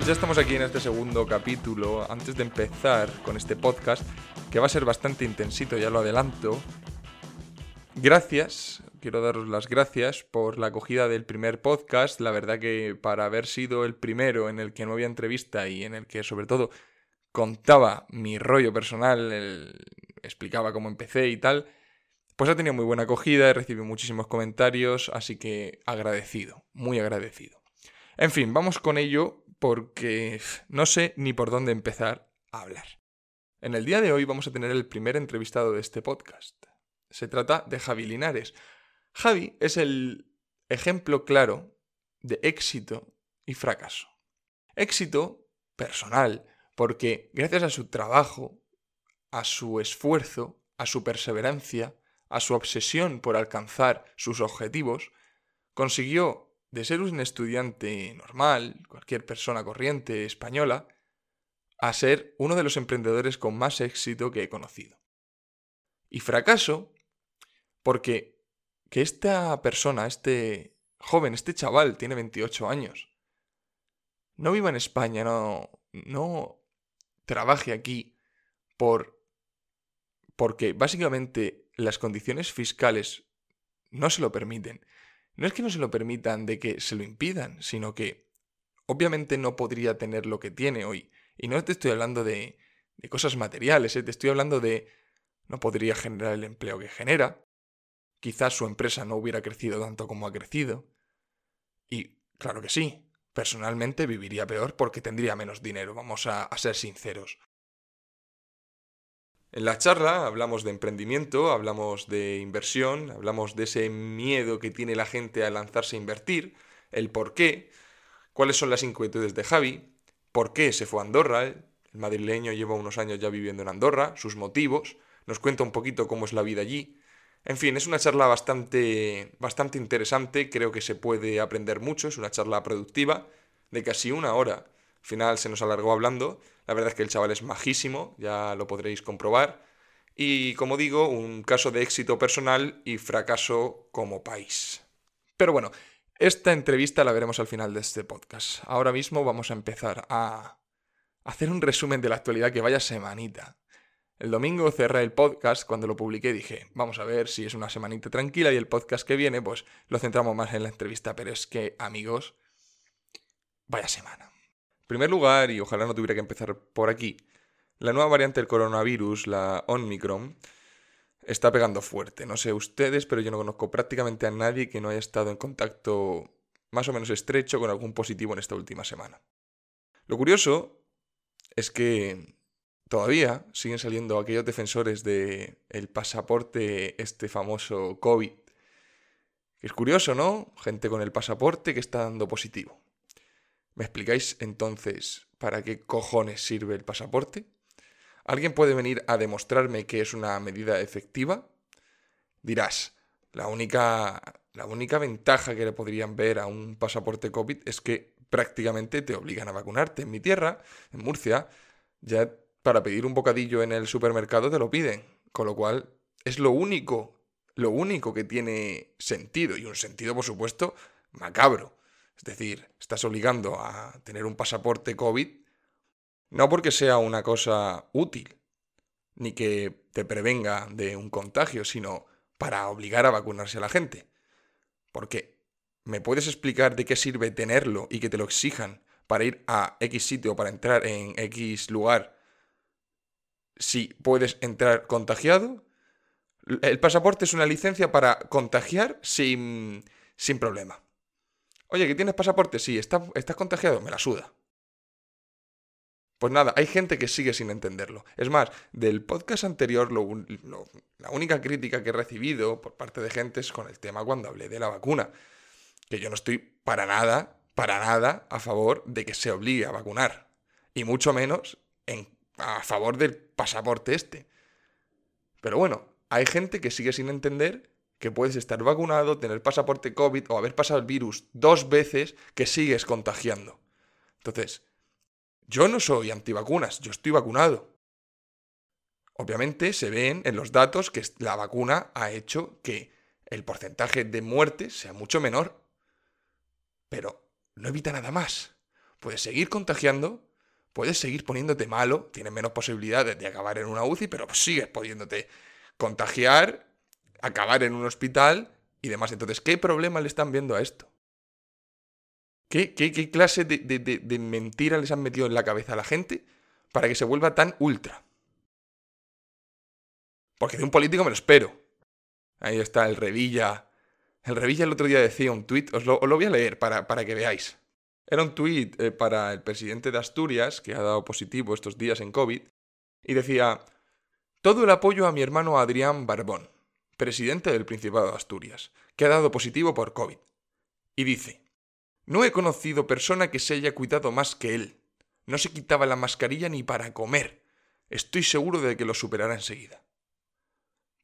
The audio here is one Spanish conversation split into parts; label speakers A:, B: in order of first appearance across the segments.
A: Pues ya estamos aquí en este segundo capítulo. Antes de empezar con este podcast, que va a ser bastante intensito, ya lo adelanto. Gracias, quiero daros las gracias por la acogida del primer podcast. La verdad que para haber sido el primero en el que no había entrevista y en el que sobre todo contaba mi rollo personal, explicaba cómo empecé y tal, pues ha tenido muy buena acogida, he recibido muchísimos comentarios, así que agradecido, muy agradecido. En fin, vamos con ello porque no sé ni por dónde empezar a hablar. En el día de hoy vamos a tener el primer entrevistado de este podcast. Se trata de Javi Linares. Javi es el ejemplo claro de éxito y fracaso. Éxito personal, porque gracias a su trabajo, a su esfuerzo, a su perseverancia, a su obsesión por alcanzar sus objetivos, consiguió de ser un estudiante normal, cualquier persona corriente española, a ser uno de los emprendedores con más éxito que he conocido. Y fracaso porque que esta persona, este joven, este chaval, tiene 28 años, no viva en España, no, no trabaje aquí por porque básicamente las condiciones fiscales no se lo permiten no es que no se lo permitan de que se lo impidan, sino que obviamente no podría tener lo que tiene hoy. Y no te estoy hablando de, de cosas materiales, ¿eh? te estoy hablando de no podría generar el empleo que genera. Quizás su empresa no hubiera crecido tanto como ha crecido. Y claro que sí, personalmente viviría peor porque tendría menos dinero, vamos a, a ser sinceros. En la charla hablamos de emprendimiento, hablamos de inversión, hablamos de ese miedo que tiene la gente a lanzarse a invertir, el por qué, cuáles son las inquietudes de Javi, por qué se fue a Andorra, el madrileño lleva unos años ya viviendo en Andorra, sus motivos, nos cuenta un poquito cómo es la vida allí. En fin, es una charla bastante, bastante interesante, creo que se puede aprender mucho, es una charla productiva, de casi una hora. Al final se nos alargó hablando, la verdad es que el chaval es majísimo, ya lo podréis comprobar. Y como digo, un caso de éxito personal y fracaso como país. Pero bueno, esta entrevista la veremos al final de este podcast. Ahora mismo vamos a empezar a hacer un resumen de la actualidad que vaya semanita. El domingo cerré el podcast, cuando lo publiqué dije, vamos a ver si es una semanita tranquila y el podcast que viene pues lo centramos más en la entrevista, pero es que amigos, vaya semana primer lugar, y ojalá no tuviera que empezar por aquí, la nueva variante del coronavirus, la Omicron, está pegando fuerte. No sé ustedes, pero yo no conozco prácticamente a nadie que no haya estado en contacto más o menos estrecho con algún positivo en esta última semana. Lo curioso es que todavía siguen saliendo aquellos defensores del el pasaporte, este famoso COVID. Es curioso, ¿no? Gente con el pasaporte que está dando positivo. ¿Me explicáis entonces para qué cojones sirve el pasaporte? ¿Alguien puede venir a demostrarme que es una medida efectiva? Dirás, la única, la única ventaja que le podrían ver a un pasaporte COVID es que prácticamente te obligan a vacunarte. En mi tierra, en Murcia, ya para pedir un bocadillo en el supermercado te lo piden. Con lo cual, es lo único, lo único que tiene sentido. Y un sentido, por supuesto, macabro. Es decir, estás obligando a tener un pasaporte COVID no porque sea una cosa útil, ni que te prevenga de un contagio, sino para obligar a vacunarse a la gente. Porque, ¿me puedes explicar de qué sirve tenerlo y que te lo exijan para ir a X sitio, para entrar en X lugar, si puedes entrar contagiado? El pasaporte es una licencia para contagiar sin, sin problema. Oye, ¿que tienes pasaporte? Sí, ¿estás, contagiado? Me la suda. Pues nada, hay gente que sigue sin entenderlo. Es más, del podcast anterior, la única crítica que he recibido por parte de gente es con el tema cuando hablé de la vacuna. Que yo no estoy para nada, para nada a favor de que se obligue a vacunar. y mucho menos en, a favor del pasaporte este. Pero bueno, hay gente que sigue sin entender que puedes estar vacunado, tener pasaporte COVID o haber pasado el virus dos veces que sigues contagiando. Entonces, yo no soy antivacunas, yo estoy vacunado. Obviamente se ven en los datos que la vacuna ha hecho que el porcentaje de muerte sea mucho menor. Pero no evita nada más. Puedes seguir contagiando, puedes seguir poniéndote malo, tienes menos posibilidades de acabar en una UCI, pero sigues pudiéndote contagiar, acabar en un hospital y demás. Entonces, ¿qué problema le están viendo a esto? ¿Qué, qué, clase de, de mentira les han metido en la cabeza a la gente para que se vuelva tan ultra? Porque de un político me lo espero. Ahí está el Revilla. El Revilla el otro día decía un tuit, os, lo, voy a leer para, para, que veáis. Era un tuit eh, para el presidente de Asturias, que ha dado positivo estos días en COVID, y decía, todo el apoyo a mi hermano Adrián Barbón, presidente del Principado de Asturias, que ha dado positivo por COVID. Y dice, no he conocido persona que se haya cuidado más que él. No se quitaba la mascarilla ni para comer. Estoy seguro de que lo superará enseguida.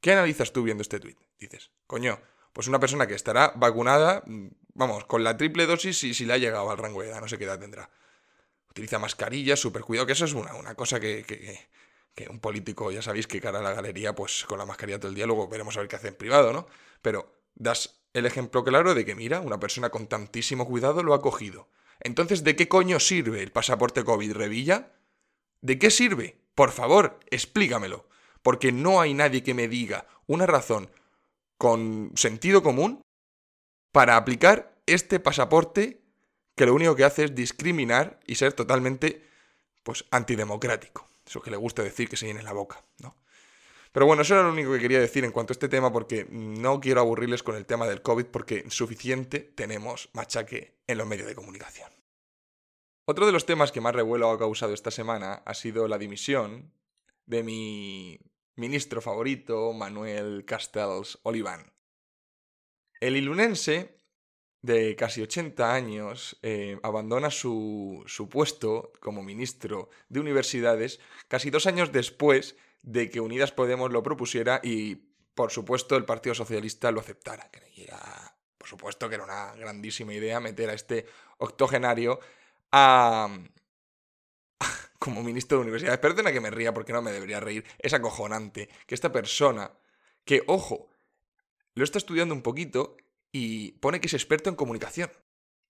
A: ¿Qué analizas tú viendo este tuit? Dices, coño, pues una persona que estará vacunada, mm, vamos, con la triple dosis y si le ha llegado al rango de edad, no sé qué edad tendrá. Utiliza mascarillas, súper cuidado, que eso es una, una cosa que, que, que, un político, ya sabéis que cara a la galería, pues con la mascarilla todo el día, luego veremos a ver qué hace en privado, ¿no? Pero das el ejemplo claro de que, mira, una persona con tantísimo cuidado lo ha cogido. Entonces, ¿de qué coño sirve el pasaporte COVID Revilla? ¿De qué sirve? Por favor, explícamelo porque no hay nadie que me diga una razón con sentido común para aplicar este pasaporte que lo único que hace es discriminar y ser totalmente pues antidemocrático. Eso que le gusta decir que se llene la boca, ¿no? Pero bueno, eso era lo único que quería decir en cuanto a este tema porque no quiero aburrirles con el tema del COVID porque suficiente tenemos machaque en los medios de comunicación. Otro de los temas que más revuelo ha causado esta semana ha sido la dimisión de mi ministro favorito, Manuel Castells Oliván. El ilunense, de casi 80 años, eh, abandona su, su puesto como ministro de Universidades casi dos años después de que Unidas Podemos lo propusiera y, por supuesto, el Partido Socialista lo aceptara. Que era, por supuesto, que era una grandísima idea meter a este octogenario a, como ministro de universidades. Perdona que me ría porque no me debería reír. Es acojonante que esta persona, que, ojo, lo está estudiando un poquito y pone que es experto en comunicación.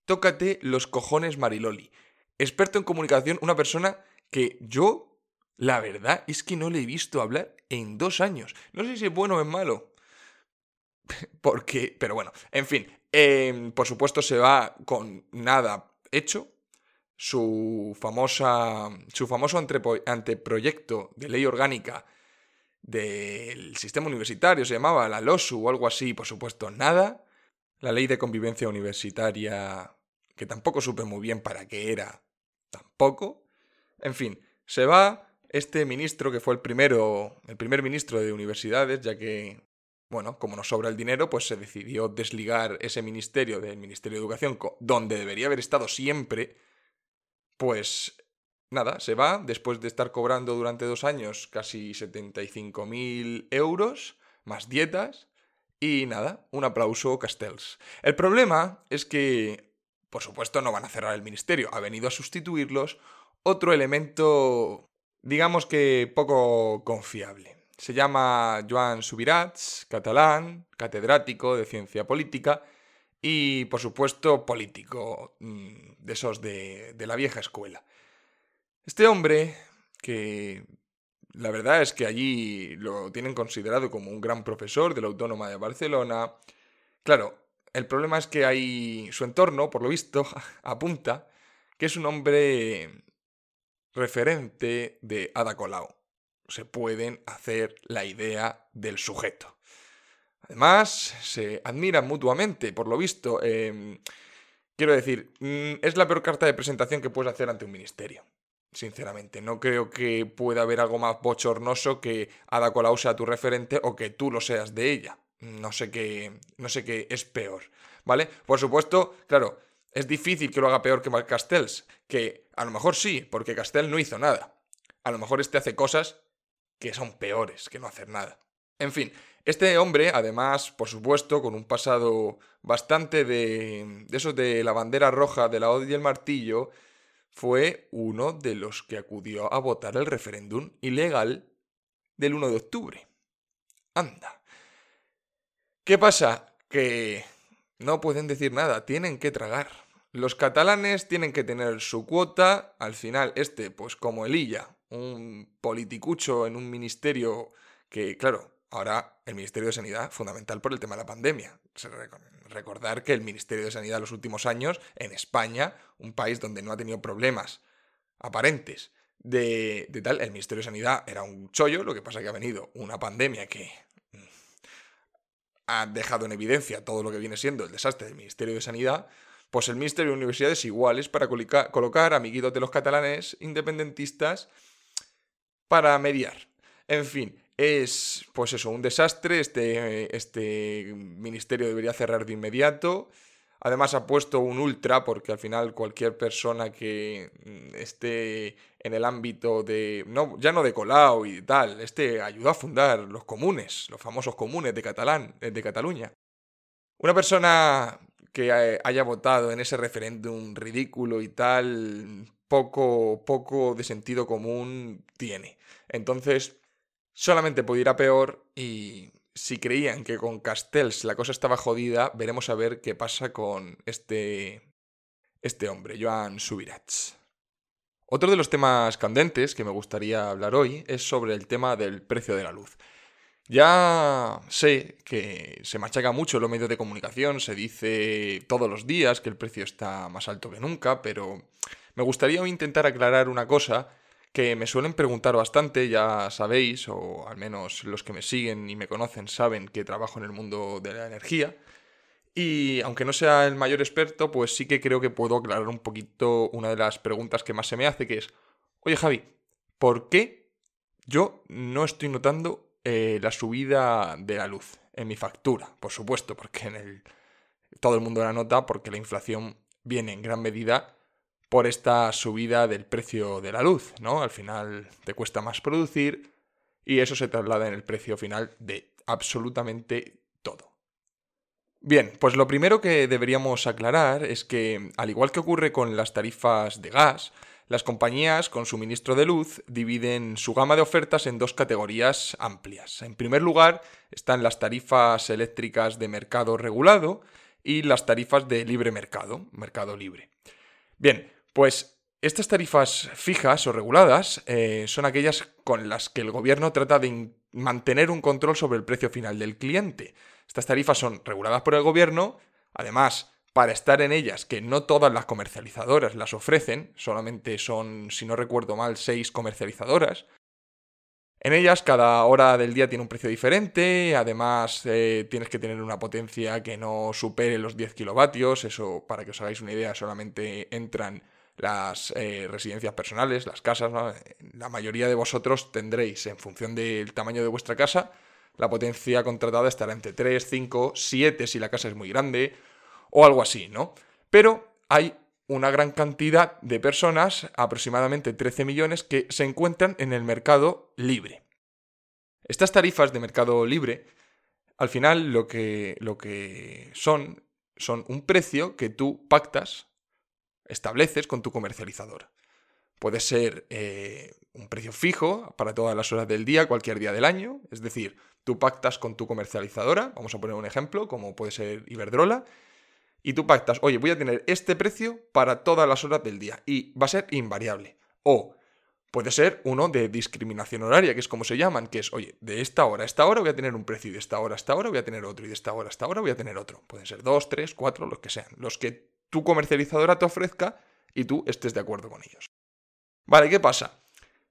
A: Tócate los cojones Mariloli. Experto en comunicación, una persona que yo, la verdad, es que no le he visto hablar en dos años. No sé si es bueno o es malo. Porque, pero bueno, en fin, em, por supuesto se va con nada hecho, su, famosa, su famoso anteproyecto de ley orgánica del sistema universitario, se llamaba la LOSU o algo así, por supuesto, nada. La ley de convivencia universitaria, que tampoco supe muy bien para qué era, tampoco. En fin, se va este ministro que fue el primero, el primer ministro de universidades, ya que, bueno, como nos sobra el dinero, pues se decidió desligar ese ministerio del Ministerio de Educación, donde debería haber estado siempre, pues nada, se va después de estar cobrando durante dos años casi 75.000 euros, más dietas, y nada, un aplauso Castells. El problema es que, por supuesto, no van a cerrar el ministerio, ha venido a sustituirlos otro elemento, digamos que poco confiable. Se llama Joan Subirats, catalán, catedrático de ciencia política, y por supuesto político, mm, de esos de, la vieja escuela. Este hombre, que la verdad es que allí lo tienen considerado como un gran profesor de la Autónoma de Barcelona, claro, el problema es que hay su entorno, por lo visto, apunta que es un hombre referente de Ada Colau. Se pueden hacer la idea del sujeto. Además, se admiran mutuamente, por lo visto. Em, quiero decir, mm, es la peor carta de presentación que puedes hacer ante un ministerio. Sinceramente, no creo que pueda haber algo más bochornoso que Ada Colau sea tu referente o que tú lo seas de ella. No sé qué, no sé qué es peor, ¿vale? Por supuesto, claro, es difícil que lo haga peor que Marc Castells, que A lo mejor sí, porque Castel no hizo nada. A lo mejor este hace cosas que son peores que no hacer nada. En fin, este hombre, además, por supuesto, con un pasado bastante de, de esos de la bandera roja, de la odio y el martillo, fue uno de los que acudió a votar el referéndum ilegal del 1 de octubre. Anda. ¿Qué pasa? Que no pueden decir nada, tienen que tragar. Los catalanes tienen que tener su cuota. Al final, este, pues como Elilla, un politicucho en un ministerio que, claro, ahora el Ministerio de Sanidad, fundamental por el tema de la pandemia. Recordar que el Ministerio de Sanidad en los últimos años, en España, un país donde no ha tenido problemas aparentes de, de tal, el Ministerio de Sanidad era un chollo, lo que pasa que ha venido una pandemia que mm, ha dejado en evidencia todo lo que viene siendo el desastre del Ministerio de Sanidad, pues el Ministerio de Universidades iguales para colocar amiguitos de los catalanes independentistas para mediar. En fin, es pues eso, un desastre. Este, este ministerio debería cerrar de inmediato. Además ha puesto un ultra porque al final cualquier persona que mm, esté en el ámbito de, no, ya no de Colau y tal, este ayudó a fundar los comunes, los famosos comunes de, Catalán, eh, de Cataluña. Una persona que eh, haya votado en ese referéndum ridículo y tal, poco, poco de sentido común tiene. Entonces, solamente puede ir a peor y si creían que con Castells la cosa estaba jodida, veremos a ver qué pasa con este, este hombre, Joan Subirats. Otro de los temas candentes que me gustaría hablar hoy es sobre el tema del precio de la luz. Ya sé que se machaca mucho los medios de comunicación, se dice todos los días que el precio está más alto que nunca, pero me gustaría intentar aclarar una cosa que me suelen preguntar bastante, ya sabéis, o al menos los que me siguen y me conocen saben que trabajo en el mundo de la energía. Y aunque no sea el mayor experto, pues sí que creo que puedo aclarar un poquito una de las preguntas que más se me hace, que es, oye Javi, ¿por qué yo no estoy notando eh, la subida de la luz en mi factura? Por supuesto, porque en el, todo el mundo la nota porque la inflación viene en gran medida por esta subida del precio de la luz, ¿no? Al final te cuesta más producir y eso se traslada en el precio final de absolutamente todo. Bien, pues lo primero que deberíamos aclarar es que, al igual que ocurre con las tarifas de gas, las compañías con suministro de luz dividen su gama de ofertas en dos categorías amplias. En primer lugar están las tarifas eléctricas de mercado regulado y las tarifas de libre mercado, mercado libre. Bien, pues estas tarifas fijas o reguladas eh, son aquellas con las que el gobierno trata de mantener un control sobre el precio final del cliente. Estas tarifas son reguladas por el gobierno, además, para estar en ellas, que no todas las comercializadoras las ofrecen, solamente son, si no recuerdo mal, seis comercializadoras. En ellas cada hora del día tiene un precio diferente, además eh, tienes que tener una potencia que no supere los 10 kilovatios, eso para que os hagáis una idea solamente entran las eh, residencias personales, las casas, la mayoría de vosotros tendréis, en función del tamaño de vuestra casa, la potencia contratada estará entre 3, 5, 7 si la casa es muy grande, o algo así, ¿no? Pero hay una gran cantidad de personas, aproximadamente 13 millones, que se encuentran en el mercado libre. Estas tarifas de mercado libre, al final lo que, lo que son, son un precio que tú pactas estableces con tu comercializador. Puede ser eh, un precio fijo para todas las horas del día, cualquier día del año. Es decir, tú pactas con tu comercializadora, vamos a poner un ejemplo, como puede ser Iberdrola, y tú pactas, oye, voy a tener este precio para todas las horas del día y va a ser invariable. O puede ser uno de discriminación horaria, que es como se llaman, que es, oye, de esta hora a esta hora voy a tener un precio y de esta hora a esta hora voy a tener otro y de esta hora a esta hora voy a tener otro. Pueden ser dos, tres, cuatro, los que sean. Los que tu comercializadora te ofrezca y tú estés de acuerdo con ellos. Vale, ¿qué pasa?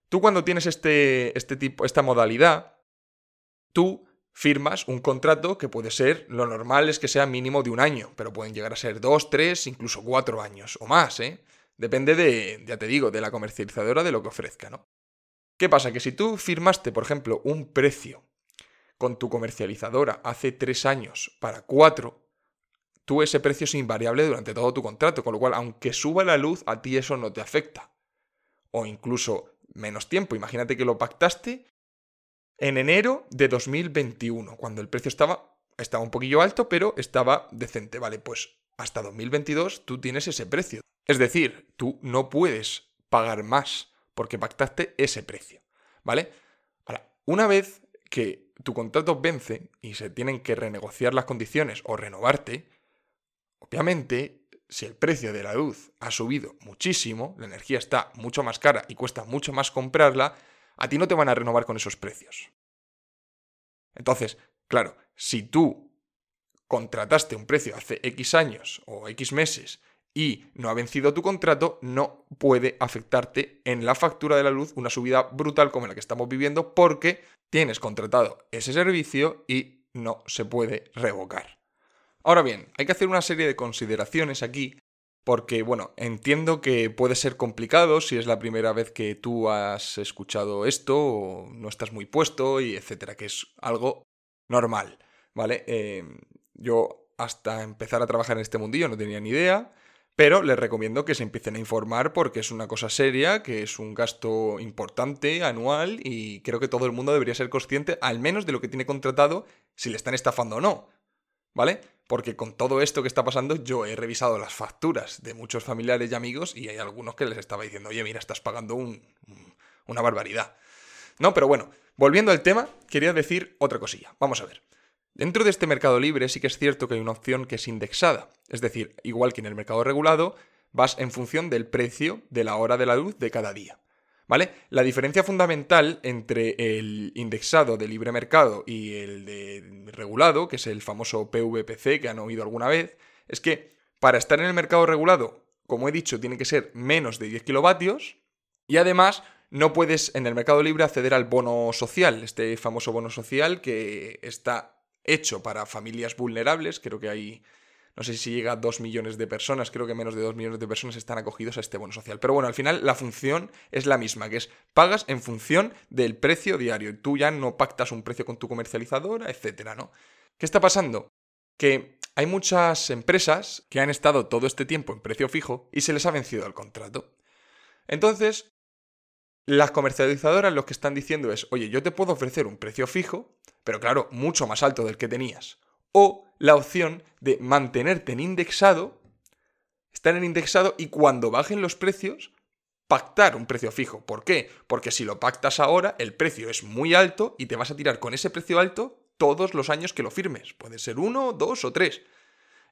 A: Tú cuando tienes este, este tipo, esta modalidad, tú firmas un contrato que puede ser, lo normal es que sea mínimo de un año, pero pueden llegar a ser dos, tres, incluso cuatro años o más, ¿eh? Depende de, ya te digo, de la comercializadora de lo que ofrezca, ¿no? ¿Qué pasa? Que si tú firmaste, por ejemplo, un precio con tu comercializadora hace tres años para cuatro, tú ese precio es invariable durante todo tu contrato, con lo cual, aunque suba la luz, a ti eso no te afecta. o incluso menos tiempo. Imagínate que lo pactaste en enero de 2021, cuando el precio estaba, estaba un poquillo alto, pero estaba decente. Vale, pues hasta 2022 tú tienes ese precio. Es decir, tú no puedes pagar más porque pactaste ese precio. ¿Vale? Ahora, una vez que tu contrato vence y se tienen que renegociar las condiciones o renovarte, obviamente, si el precio de la luz ha subido muchísimo, la energía está mucho más cara y cuesta mucho más comprarla, a ti no te van a renovar con esos precios. Entonces, claro, si tú contrataste un precio hace X años o X meses y no ha vencido tu contrato, no puede afectarte en la factura de la luz una subida brutal como la que estamos viviendo porque tienes contratado ese servicio y no se puede revocar. Ahora bien, hay que hacer una serie de consideraciones aquí porque, bueno, entiendo que puede ser complicado si es la primera vez que tú has escuchado esto o no estás muy puesto y etcétera, que es algo normal, ¿vale? Eh, yo hasta empezar a trabajar en este mundillo no tenía ni idea, pero les recomiendo que se empiecen a informar porque es una cosa seria, que es un gasto importante anual y creo que todo el mundo debería ser consciente al menos de lo que tiene contratado si le están estafando o no, ¿vale? porque con todo esto que está pasando yo he revisado las facturas de muchos familiares y amigos y hay algunos que les estaba diciendo, oye, mira, estás pagando una barbaridad. No, pero bueno, volviendo al tema, quería decir otra cosilla. Vamos a ver. Dentro de este mercado libre sí que es cierto que hay una opción que es indexada, es decir, igual que en el mercado regulado, vas en función del precio de la hora de la luz de cada día. ¿Vale? La diferencia fundamental entre el indexado de libre mercado y el de regulado, que es el famoso PVPC que han oído alguna vez, es que para estar en el mercado regulado, como he dicho, tiene que ser menos de 10 kilovatios y además no puedes en el mercado libre acceder al bono social, este famoso bono social que está hecho para familias vulnerables, creo que hay no sé si llega a 2 millones de personas, creo que menos de 2 millones de personas están acogidos a este bono social. Pero bueno, al final la función es la misma, que es pagas en función del precio diario. Tú ya no pactas un precio con tu comercializadora, etcétera, ¿no? ¿Qué está pasando? Que hay muchas empresas que han estado todo este tiempo en precio fijo y se les ha vencido el contrato. Entonces, las comercializadoras lo que están diciendo es, oye, yo te puedo ofrecer un precio fijo, pero claro, mucho más alto del que tenías. O la opción de mantenerte en indexado, estar en indexado y cuando bajen los precios, pactar un precio fijo. ¿Por qué? Porque si lo pactas ahora, el precio es muy alto y te vas a tirar con ese precio alto todos los años que lo firmes. Puede ser uno, dos o tres.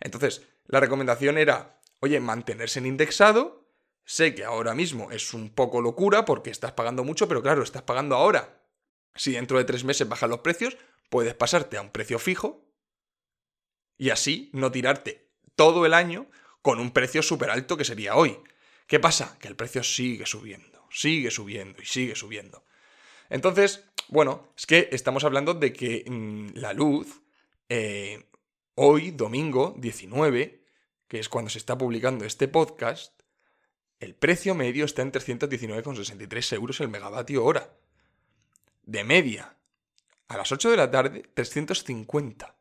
A: Entonces, la recomendación era, oye, mantenerse en indexado. Sé que ahora mismo es un poco locura porque estás pagando mucho, pero claro, estás pagando ahora. Si dentro de tres meses bajan los precios, puedes pasarte a un precio fijo y así no tirarte todo el año con un precio súper alto que sería hoy. ¿Qué pasa? Que el precio sigue subiendo, sigue subiendo y sigue subiendo. Entonces, bueno, es que estamos hablando de que mm, la luz, eh, hoy, domingo 19, que es cuando se está publicando este podcast, el precio medio está en 319,63 euros el megavatio hora. De media, a las 8 de la tarde, 350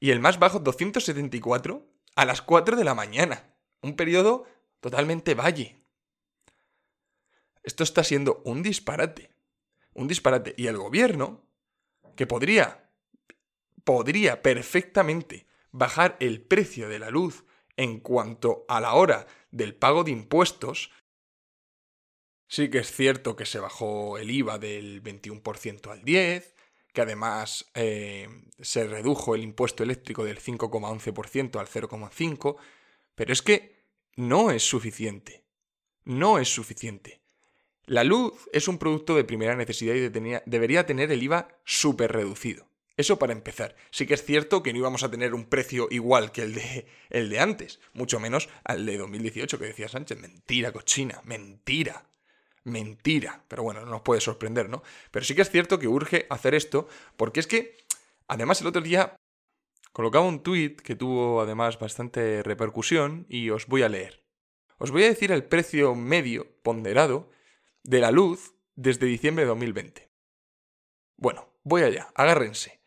A: y el más bajo 274 a las 4 de la mañana. Un periodo totalmente valle. Esto está siendo un disparate. Un disparate. Y el gobierno, que podría, podría perfectamente bajar el precio de la luz en cuanto a la hora del pago de impuestos, sí que es cierto que se bajó el IVA del 21% al 10%, que además eh, se redujo el impuesto eléctrico del 5,11% al 0,5%, pero es que no es suficiente. No es suficiente. La luz es un producto de primera necesidad y debería tener el IVA súper reducido. Eso para empezar. Sí que es cierto que no íbamos a tener un precio igual que el de, el de antes, mucho menos al de 2018 que decía Sánchez. Mentira, cochina, mentira mentira. Pero bueno, no nos puede sorprender, ¿no? Pero sí que es cierto que urge hacer esto, porque es que, además, el otro día colocaba un tuit que tuvo además bastante repercusión y os voy a leer. Os voy a decir el precio medio ponderado de la luz desde diciembre de 2020. Bueno, voy allá, agárrense.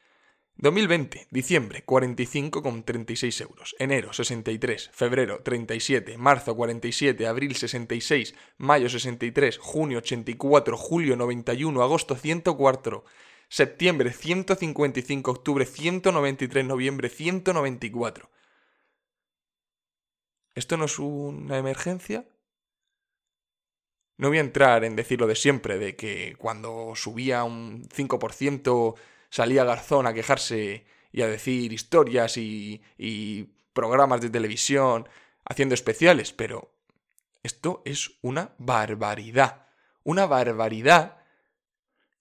A: 2020, diciembre, 45,36 euros. Enero, 63. Febrero, 37. Marzo, 47. Abril, 66. Mayo, 63. Junio, 84. Julio, 91. Agosto, 104. Septiembre, 155. Octubre, 193. Noviembre, 194. ¿Esto no es una emergencia? No voy a entrar en decir lo de siempre, de que cuando subía un 5% salía Garzón a quejarse y a decir historias y, programas de televisión haciendo especiales, pero esto es una barbaridad. Una barbaridad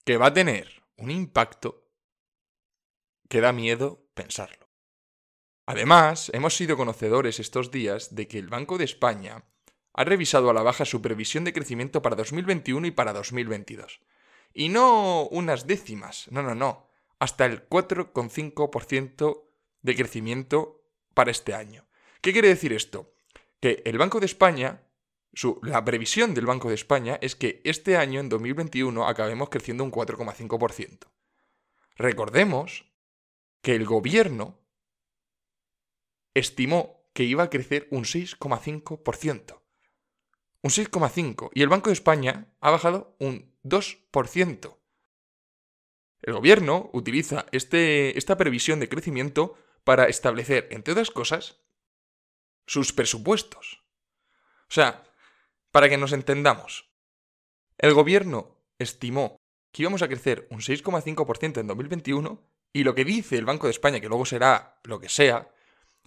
A: que va a tener un impacto que da miedo pensarlo. Además, hemos sido conocedores estos días de que el Banco de España ha revisado a la baja su previsión de crecimiento para 2021 y para 2022. Y no unas décimas, no, no, no, hasta el 4,5% de crecimiento para este año. ¿Qué quiere decir esto? Que el Banco de España, la previsión del Banco de España es que este año, en 2021, acabemos creciendo un 4,5%. Recordemos que el gobierno estimó que iba a crecer un 6,5%. Un 6,5%. Y el Banco de España ha bajado un 2%. El gobierno utiliza este, esta previsión de crecimiento para establecer, entre otras cosas, sus presupuestos. O sea, para que nos entendamos, el gobierno estimó que íbamos a crecer un 6,5% en 2021 y lo que dice el Banco de España, que luego será lo que sea,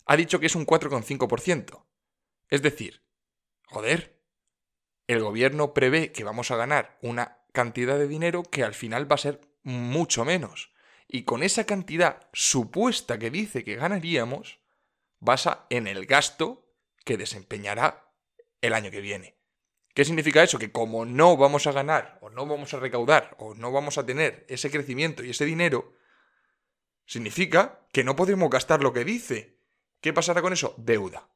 A: ha dicho que es un 4,5%. Es decir, joder, el gobierno prevé que vamos a ganar una cantidad de dinero que al final va a ser mucho menos. Y con esa cantidad supuesta que dice que ganaríamos, basa en el gasto que desempeñará el año que viene. ¿Qué significa eso? Que como no vamos a ganar, o no vamos a recaudar, o no vamos a tener ese crecimiento y ese dinero, significa que no podemos gastar lo que dice. ¿Qué pasará con eso? Deuda.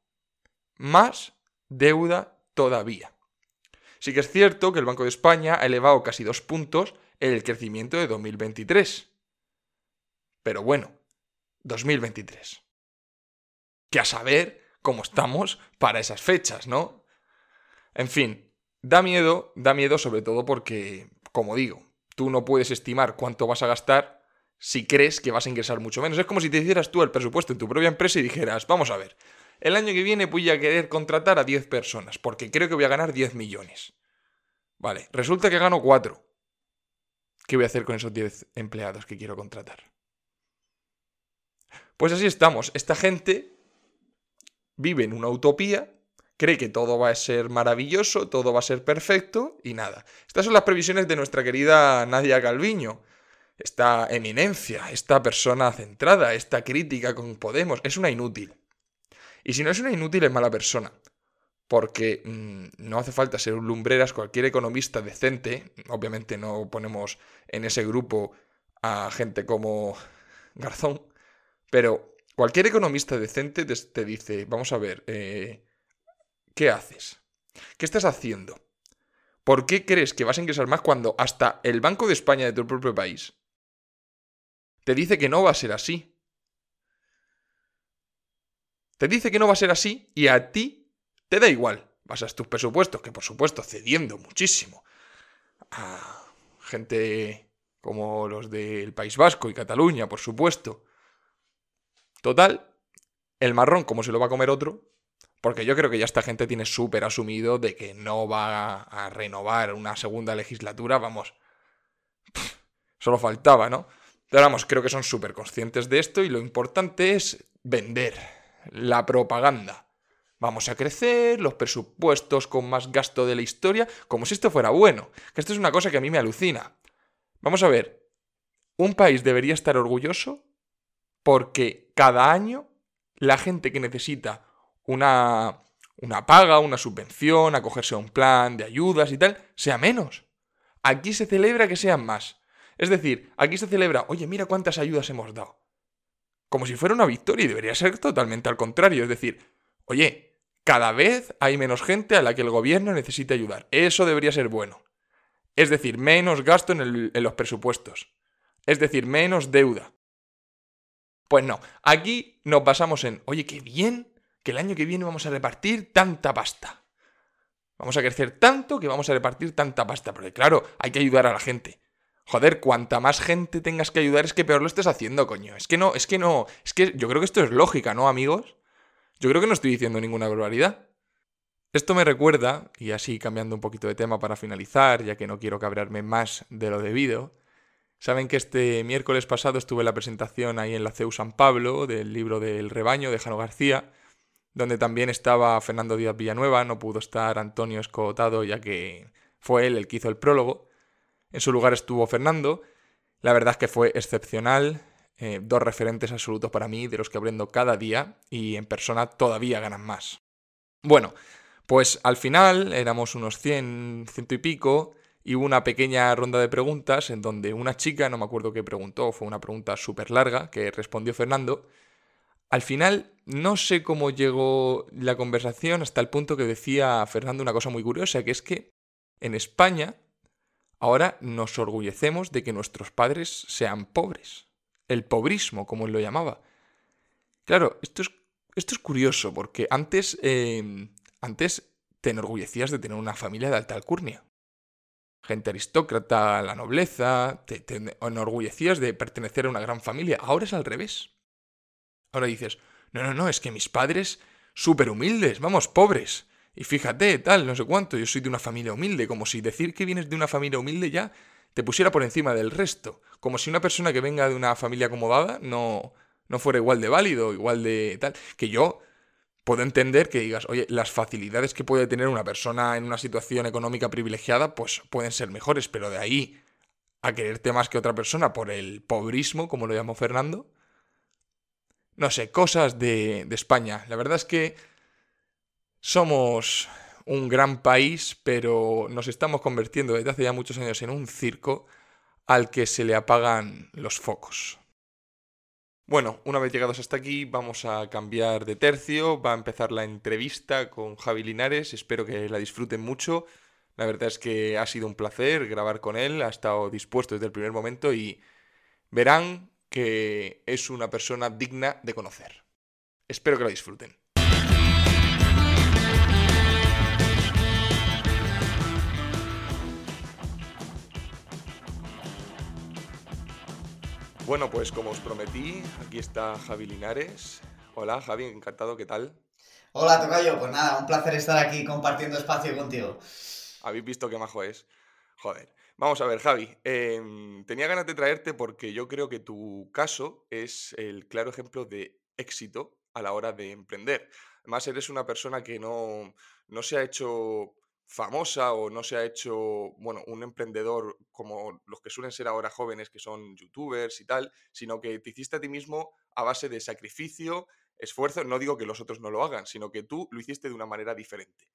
A: Más deuda todavía. Sí que es cierto que el Banco de España ha elevado casi dos puntos el crecimiento de 2023. Pero bueno, 2023. Que a saber cómo estamos para esas fechas, ¿no? En fin, da miedo, da miedo sobre todo porque, como digo, tú no puedes estimar cuánto vas a gastar si crees que vas a ingresar mucho menos. Es como si te hicieras tú el presupuesto en tu propia empresa y dijeras, vamos a ver, el año que viene voy a querer contratar a 10 personas porque creo que voy a ganar 10 millones. Vale, resulta que gano 4. ¿Qué voy a hacer con esos 10 empleados que quiero contratar? Pues así estamos. Esta gente vive en una utopía, cree que todo va a ser maravilloso, todo va a ser perfecto y nada. Estas son las previsiones de nuestra querida Nadia Calviño. Esta eminencia, esta persona centrada, esta crítica con Podemos, es una inútil. Y si no es una inútil, es mala persona porque mm, no hace falta ser un lumbreras, cualquier economista decente, obviamente no ponemos en ese grupo a gente como Garzón, pero cualquier economista decente te, dice, vamos a ver, eh, ¿qué haces? ¿Qué estás haciendo? ¿Por qué crees que vas a ingresar más cuando hasta el Banco de España de tu propio país te dice que no va a ser así? Te dice que no va a ser así y a ti te da igual, basas tus presupuestos, que por supuesto cediendo muchísimo a gente como los del País Vasco y Cataluña, por supuesto. Total, el marrón como se lo va a comer otro, porque yo creo que ya esta gente tiene súper asumido de que no va a renovar una segunda legislatura, vamos, solo faltaba, ¿no? Pero vamos, creo que son súper conscientes de esto y lo importante es vender la propaganda Vamos a crecer, los presupuestos con más gasto de la historia, como si esto fuera bueno. Que esto es una cosa que a mí me alucina. Vamos a ver, un país debería estar orgulloso porque cada año la gente que necesita una, una paga, una subvención, acogerse a un plan de ayudas y tal, sea menos. Aquí se celebra que sean más. Es decir, aquí se celebra, oye, mira cuántas ayudas hemos dado. Como si fuera una victoria y debería ser totalmente al contrario. Es decir, oye, cada vez hay menos gente a la que el gobierno necesita ayudar. Eso debería ser bueno. Es decir, menos gasto en, en los presupuestos. Es decir, menos deuda. Pues no, aquí nos basamos en, oye, qué bien que el año que viene vamos a repartir tanta pasta. Vamos a crecer tanto que vamos a repartir tanta pasta. Porque claro, hay que ayudar a la gente. Joder, cuanta más gente tengas que ayudar es que peor lo estés haciendo, coño. Es que no, es que no. Es que yo creo que esto es lógica, ¿no, amigos? Yo creo que no estoy diciendo ninguna barbaridad. Esto me recuerda, y así cambiando un poquito de tema para finalizar, ya que no quiero cabrearme más de lo debido, saben que este miércoles pasado estuve en la presentación ahí en la CEU San Pablo del libro del rebaño de Jano García, donde también estaba Fernando Díaz Villanueva, no pudo estar Antonio Escotado ya que fue él el que hizo el prólogo. En su lugar estuvo Fernando. La verdad es que fue excepcional, eh, dos referentes absolutos para mí, de los que aprendo cada día y en persona todavía ganan más. Bueno, pues al final éramos unos 100, ciento y pico, y hubo una pequeña ronda de preguntas en donde una chica, no me acuerdo qué preguntó, fue una pregunta súper larga que respondió Fernando. Al final no sé cómo llegó la conversación hasta el punto que decía Fernando una cosa muy curiosa, que es que en España ahora nos orgullecemos de que nuestros padres sean pobres el pobrismo, como él lo llamaba. Claro, esto es, esto es curioso, porque antes, em, antes te enorgullecías de tener una familia de alta alcurnia. Gente aristócrata, la nobleza, te, te enorgullecías de pertenecer a una gran familia. Ahora es al revés. Ahora dices, no, no, no, es que mis padres, súper humildes, vamos, pobres. Y fíjate, tal, no sé cuánto, yo soy de una familia humilde, como si decir que vienes de una familia humilde ya te pusiera por encima del resto. Como si una persona que venga de una familia acomodada no, no fuera igual de válido, igual de tal. Que yo puedo entender que digas, oye, las facilidades que puede tener una persona en una situación económica privilegiada, pues pueden ser mejores, pero de ahí a quererte más que otra persona por el pobrismo, como lo llamó Fernando. No sé, cosas de, de España. La verdad es que somos un gran país, pero nos estamos convirtiendo desde hace ya muchos años en un circo al que se le apagan los focos. Bueno, una vez llegados hasta aquí, vamos a cambiar de tercio. Va a empezar la entrevista con Javi Linares. Espero que la disfruten mucho. La verdad es que ha sido un placer grabar con él. Ha estado dispuesto desde el primer momento y verán que es una persona digna de conocer. Espero que la disfruten. Bueno, pues como os prometí, aquí está Javi Linares. Hola Javi, encantado, ¿qué tal?
B: Hola Tocayo, pues nada, un placer estar aquí compartiendo espacio contigo.
A: Habéis visto qué majo es. Joder. Vamos a ver, Javi. Em, tenía ganas de traerte porque yo creo que tu caso es el claro ejemplo de éxito a la hora de emprender. Además, eres una persona que no, no se ha hecho famosa o no se ha hecho, bueno, un emprendedor como los que suelen ser ahora jóvenes que son youtubers y tal, sino que te hiciste a ti mismo a base de sacrificio, esfuerzo, no digo que los otros no lo hagan, sino que tú lo hiciste de una manera diferente.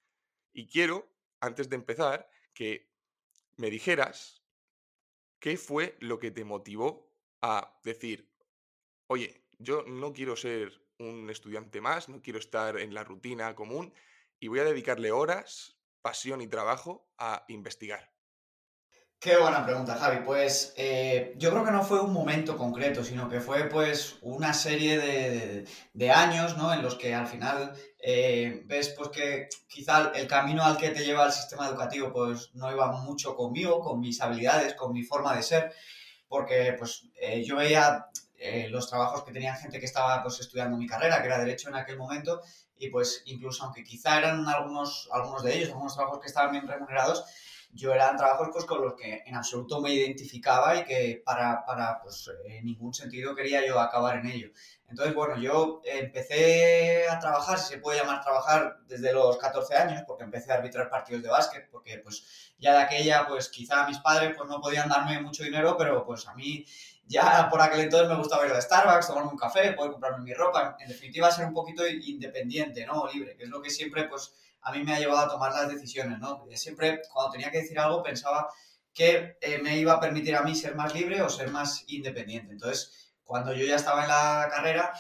A: Y quiero, antes de empezar, que me dijeras qué fue lo que te motivó a decir, oye, yo no quiero ser un estudiante más, no quiero estar en la rutina común y voy a dedicarle horas pasión y trabajo a investigar?
B: Qué buena pregunta, Javi. Pues eh, yo creo que no fue un momento concreto, sino que fue pues una serie de, años, ¿no? En los que al final eh, ves pues que quizá el camino al que te lleva el sistema educativo pues no iba mucho conmigo, con mis habilidades, con mi forma de ser, porque pues eh, yo veía los trabajos que tenían gente que estaba pues estudiando mi carrera, que era Derecho en aquel momento, y pues incluso aunque quizá eran algunos, algunos de ellos, algunos trabajos que estaban bien remunerados, yo eran trabajos pues con los que en absoluto me identificaba y que para, para pues en ningún sentido quería yo acabar en ello. Entonces, bueno, yo empecé a trabajar, si se puede llamar trabajar, desde los 14 años, porque empecé a arbitrar partidos de básquet, porque pues ya de aquella, pues quizá mis padres pues no podían darme mucho dinero, pero pues a mí ya por aquel entonces me gustaba ir a Starbucks, tomarme un café, poder comprarme mi ropa, en definitiva ser un poquito independiente, ¿no? Libre, que es lo que siempre, pues, a mí me ha llevado a tomar las decisiones, ¿no? Siempre, cuando tenía que decir algo, pensaba que eh, me iba a permitir a mí ser más libre o ser más independiente. Entonces, cuando yo ya estaba en la carrera,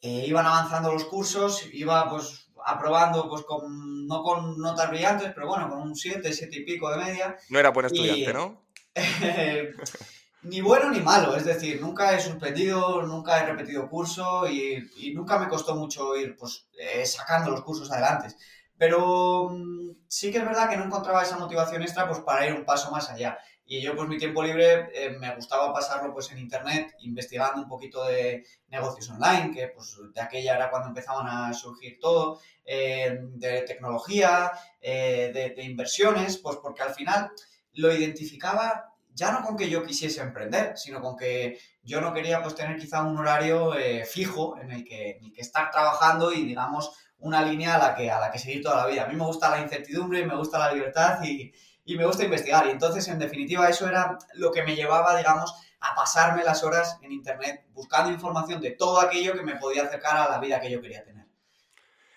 B: eh, iban avanzando los cursos, iba, pues, aprobando, pues, con, no con notas brillantes, pero bueno, con un 7, 7 y pico de media.
A: No era buen estudiante, ¿no?
B: Ni bueno ni malo, es decir, nunca he suspendido, nunca he repetido curso y, nunca me costó mucho ir pues, eh, sacando los cursos adelante. Pero mm, sí que es verdad que no encontraba esa motivación extra pues, para ir un paso más allá. Y yo, pues mi tiempo libre eh, me gustaba pasarlo pues en internet, investigando un poquito de negocios online, que pues de aquella era cuando empezaban a surgir todo, eh, de tecnología, de, de, inversiones, pues porque al final lo identificaba ya no con que yo quisiese emprender, sino con que yo no quería pues tener quizá un horario eh, fijo en el, que, que estar trabajando y digamos una línea a la, que, a la que seguir toda la vida. A mí me gusta la incertidumbre, me gusta la libertad y, me gusta investigar. Y entonces, en definitiva, eso era lo que me llevaba, digamos, a pasarme las horas en Internet buscando información de todo aquello que me podía acercar a la vida que yo quería tener.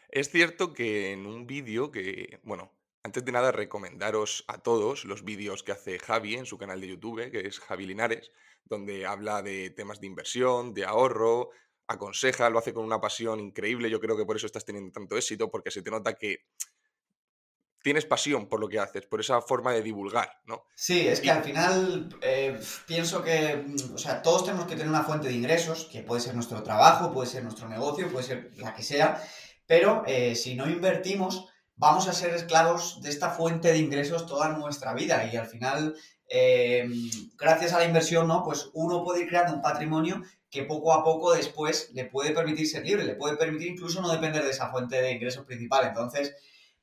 A: Es cierto que en un vídeo que, bueno, antes de nada, recomendaros a todos los vídeos que hace Javi en su canal de YouTube, que es Javi Linares, donde habla de temas de inversión, de ahorro, aconseja, lo hace con una pasión increíble. Yo creo que por eso estás teniendo tanto éxito, porque se te nota que tienes pasión por lo que haces, por esa forma de divulgar, ¿no?
B: Sí, es que al final eh, pienso que, mm, o sea, todos tenemos que tener una fuente de ingresos, que puede ser nuestro trabajo, puede ser nuestro negocio, puede ser la que sea, pero eh, si no invertimos, vamos a ser esclavos de esta fuente de ingresos toda nuestra vida y al final, eh, gracias a la inversión, ¿no? Pues uno puede ir creando un patrimonio que poco a poco después le puede permitir ser libre, le puede permitir incluso no depender de esa fuente de ingresos principal. Entonces,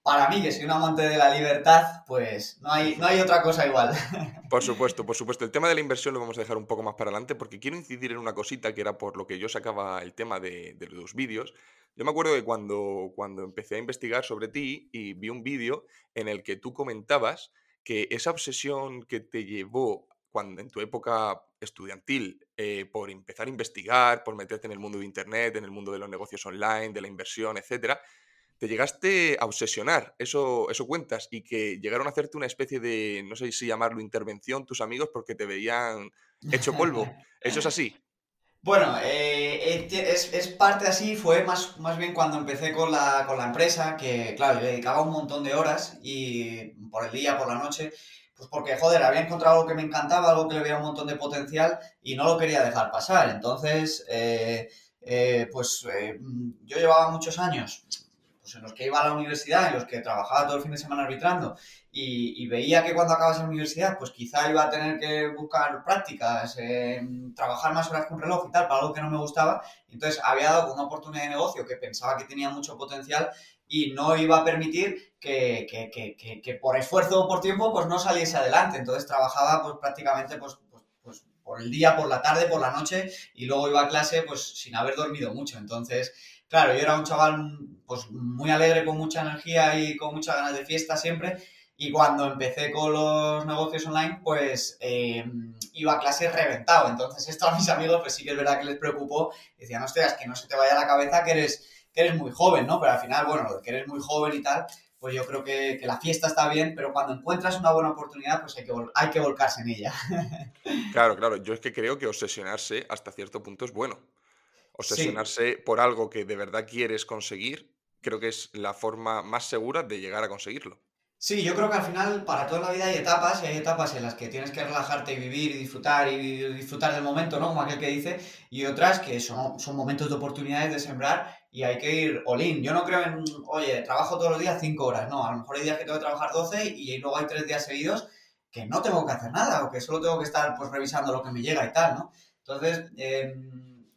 B: para mí, que soy un amante de la libertad, pues no hay, no hay otra cosa igual.
A: Por supuesto, por supuesto. El tema de la inversión lo vamos a dejar un poco más para adelante porque quiero incidir en una cosita que era por lo que yo sacaba el tema de, de los vídeos. Yo me acuerdo que cuando, cuando empecé a investigar sobre ti y vi un vídeo en el que tú comentabas que esa obsesión que te llevó cuando en tu época estudiantil eh, por empezar a investigar, por meterte en el mundo de Internet, en el mundo de los negocios online, de la inversión, etcétera, te llegaste a obsesionar, eso, eso cuentas, y que llegaron a hacerte una especie de, no sé si llamarlo intervención, tus amigos, porque te veían hecho polvo. ¿Eso es así?
B: Bueno, eh, eh, es, parte así, fue más, más bien cuando empecé con la, con la empresa, que claro, le dedicaba un montón de horas y por el día, por la noche, pues porque, joder, había encontrado algo que me encantaba, algo que le veía un montón de potencial y no lo quería dejar pasar. Entonces, eh, pues yo llevaba muchos años pues, en los que iba a la universidad, en los que trabajaba todo el fin de semana arbitrando y, veía que cuando acabas la universidad, pues quizá iba a tener que buscar prácticas, em, trabajar más horas con reloj y tal, para algo que no me gustaba. Entonces había dado una oportunidad de negocio que pensaba que tenía mucho potencial y no iba a permitir que, que, que, por esfuerzo o por tiempo pues no saliese adelante. Entonces trabajaba pues prácticamente pues, pues, pues, por el día, por la tarde, por la noche y luego iba a clase pues sin haber dormido mucho. Entonces claro, yo era un chaval pues muy alegre, con mucha energía y con muchas ganas de fiesta siempre. Y cuando empecé con los negocios online, pues eh, iba a clase reventado. Entonces esto a mis amigos, pues sí que es verdad que les preocupó. Decían, hostias, que no se te vaya la cabeza que eres, que eres muy joven, ¿no? Pero al final, bueno, que eres muy joven y tal, pues yo creo que, que, la fiesta está bien, pero cuando encuentras una buena oportunidad, pues hay que, hay que volcarse en ella.
A: Claro, claro. Yo es que creo que obsesionarse hasta cierto punto es bueno obsesionarse por algo que de verdad quieres conseguir, creo que es la forma más segura de llegar a conseguirlo.
B: Sí, yo creo que al final para toda la vida hay etapas y hay etapas en las que tienes que relajarte y vivir y disfrutar y disfrutar del momento, ¿no? Como aquel que dice, y otras que son, son momentos de oportunidades de sembrar y hay que ir all in. Yo no creo en, oye, trabajo todos los días 5 horas, no, a lo mejor hay días que tengo que trabajar 12 y luego hay 3 días seguidos que no tengo que hacer nada o que solo tengo que estar pues revisando lo que me llega y tal, ¿no? Entonces, eh,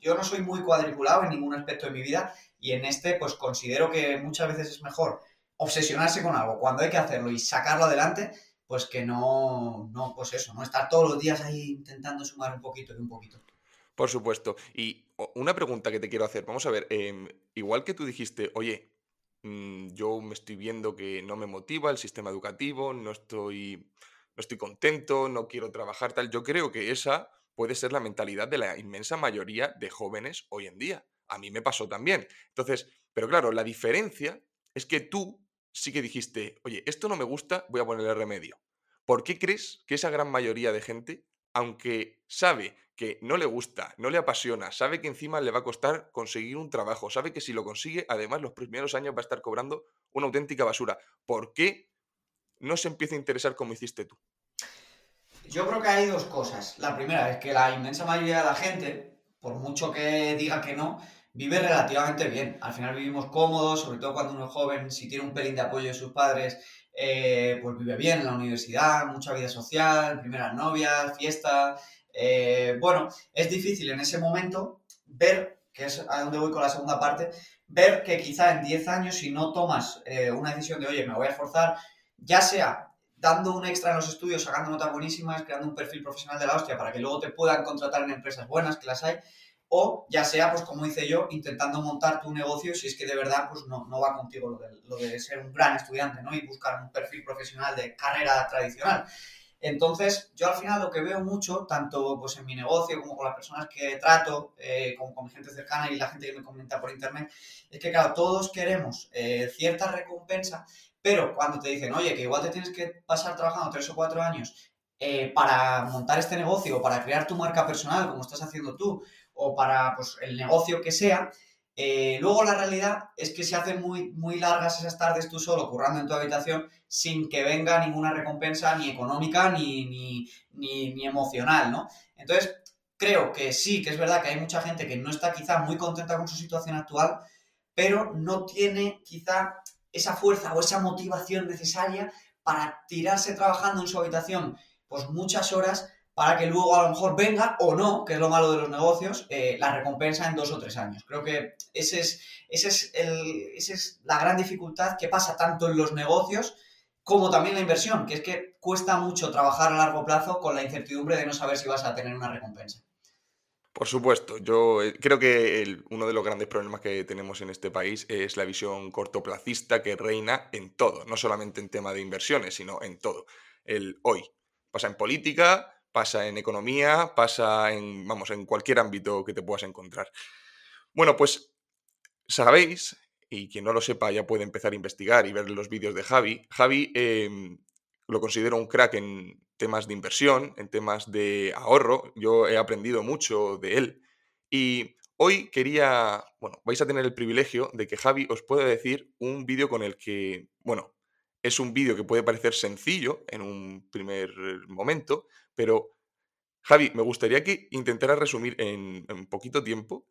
B: yo no soy muy cuadriculado en ningún aspecto de mi vida y en este pues considero que muchas veces es mejor obsesionarse con algo cuando hay que hacerlo y sacarlo adelante, pues que no, no, pues eso, no estar todos los días ahí intentando sumar un poquito y un poquito.
A: Por supuesto. Y una pregunta que te quiero hacer, vamos a ver, em, igual que tú dijiste, oye, mm, yo me estoy viendo que no me motiva el sistema educativo, no estoy, no estoy contento, no quiero trabajar tal, yo creo que esa puede ser la mentalidad de la inmensa mayoría de jóvenes hoy en día. A mí me pasó también. Entonces, pero claro, la diferencia es que tú sí que dijiste, oye, esto no me gusta, voy a ponerle remedio. ¿Por qué crees que esa gran mayoría de gente, aunque sabe que no le gusta, no le apasiona, sabe que encima le va a costar conseguir un trabajo, sabe que si lo consigue, además los primeros años va a estar cobrando una auténtica basura, ¿por qué no se empieza a interesar como hiciste tú?
B: Yo creo que hay dos cosas. La primera es que la inmensa mayoría de la gente, por mucho que diga que no, vive relativamente bien. Al final vivimos cómodos, sobre todo cuando uno es joven, si tiene un pelín de apoyo de sus padres, eh, pues vive bien en la universidad, mucha vida social, primeras novias, fiesta. Eh, bueno, es difícil en ese momento ver, que es a donde voy con la segunda parte, ver que quizá en 10 años, si no tomas eh, una decisión de, oye, me voy a esforzar, ya sea dando un extra en los estudios, sacando notas buenísimas, creando un perfil profesional de la hostia para que luego te puedan contratar en empresas buenas, que las hay, o ya sea, pues como hice yo, intentando montar tu negocio si es que de verdad pues no, no va contigo lo de, lo de, ser un gran estudiante, ¿no? Y buscar un perfil profesional de carrera tradicional. Entonces, yo al final lo que veo mucho, tanto pues en mi negocio como con las personas que trato, eh, como con mi gente cercana y la gente que me comenta por internet, es que claro, todos queremos eh, cierta recompensa, pero cuando te dicen, oye, que igual te tienes que pasar trabajando tres o cuatro años eh, para montar este negocio o para crear tu marca personal, como estás haciendo tú, o para pues, el negocio que sea, eh, luego la realidad es que se hacen muy, muy largas esas tardes tú solo currando en tu habitación sin que venga ninguna recompensa ni económica ni, ni, ni, emocional, ¿no? Entonces, creo que sí, que es verdad que hay mucha gente que no está quizá muy contenta con su situación actual, pero no tiene quizá esa fuerza o esa motivación necesaria para tirarse trabajando en su habitación pues muchas horas para que luego a lo mejor venga o no, que es lo malo de los negocios, eh, la recompensa en dos o tres años. Creo que ese es, esa es la gran dificultad que pasa tanto en los negocios como también la inversión, que es que cuesta mucho trabajar a largo plazo con la incertidumbre de no saber si vas a tener una recompensa.
A: Por supuesto, yo eh, creo que uno de los grandes problemas que tenemos en este país es la visión cortoplacista que reina en todo, no solamente en tema de inversiones, sino en todo. El hoy. Pasa en política, pasa en economía, pasa en, vamos, en cualquier ámbito que te puedas encontrar. Bueno, pues sabéis, y quien no lo sepa ya puede empezar a investigar y ver los vídeos de Javi. Javi em, lo considero un crack en temas de inversión, en temas de ahorro. Yo he aprendido mucho de él. Y hoy quería, bueno, vais a tener el privilegio de que Javi os pueda decir un vídeo con el que, bueno, es un vídeo que puede parecer sencillo en un primer momento, pero Javi, me gustaría que intentaras resumir en, en poquito tiempo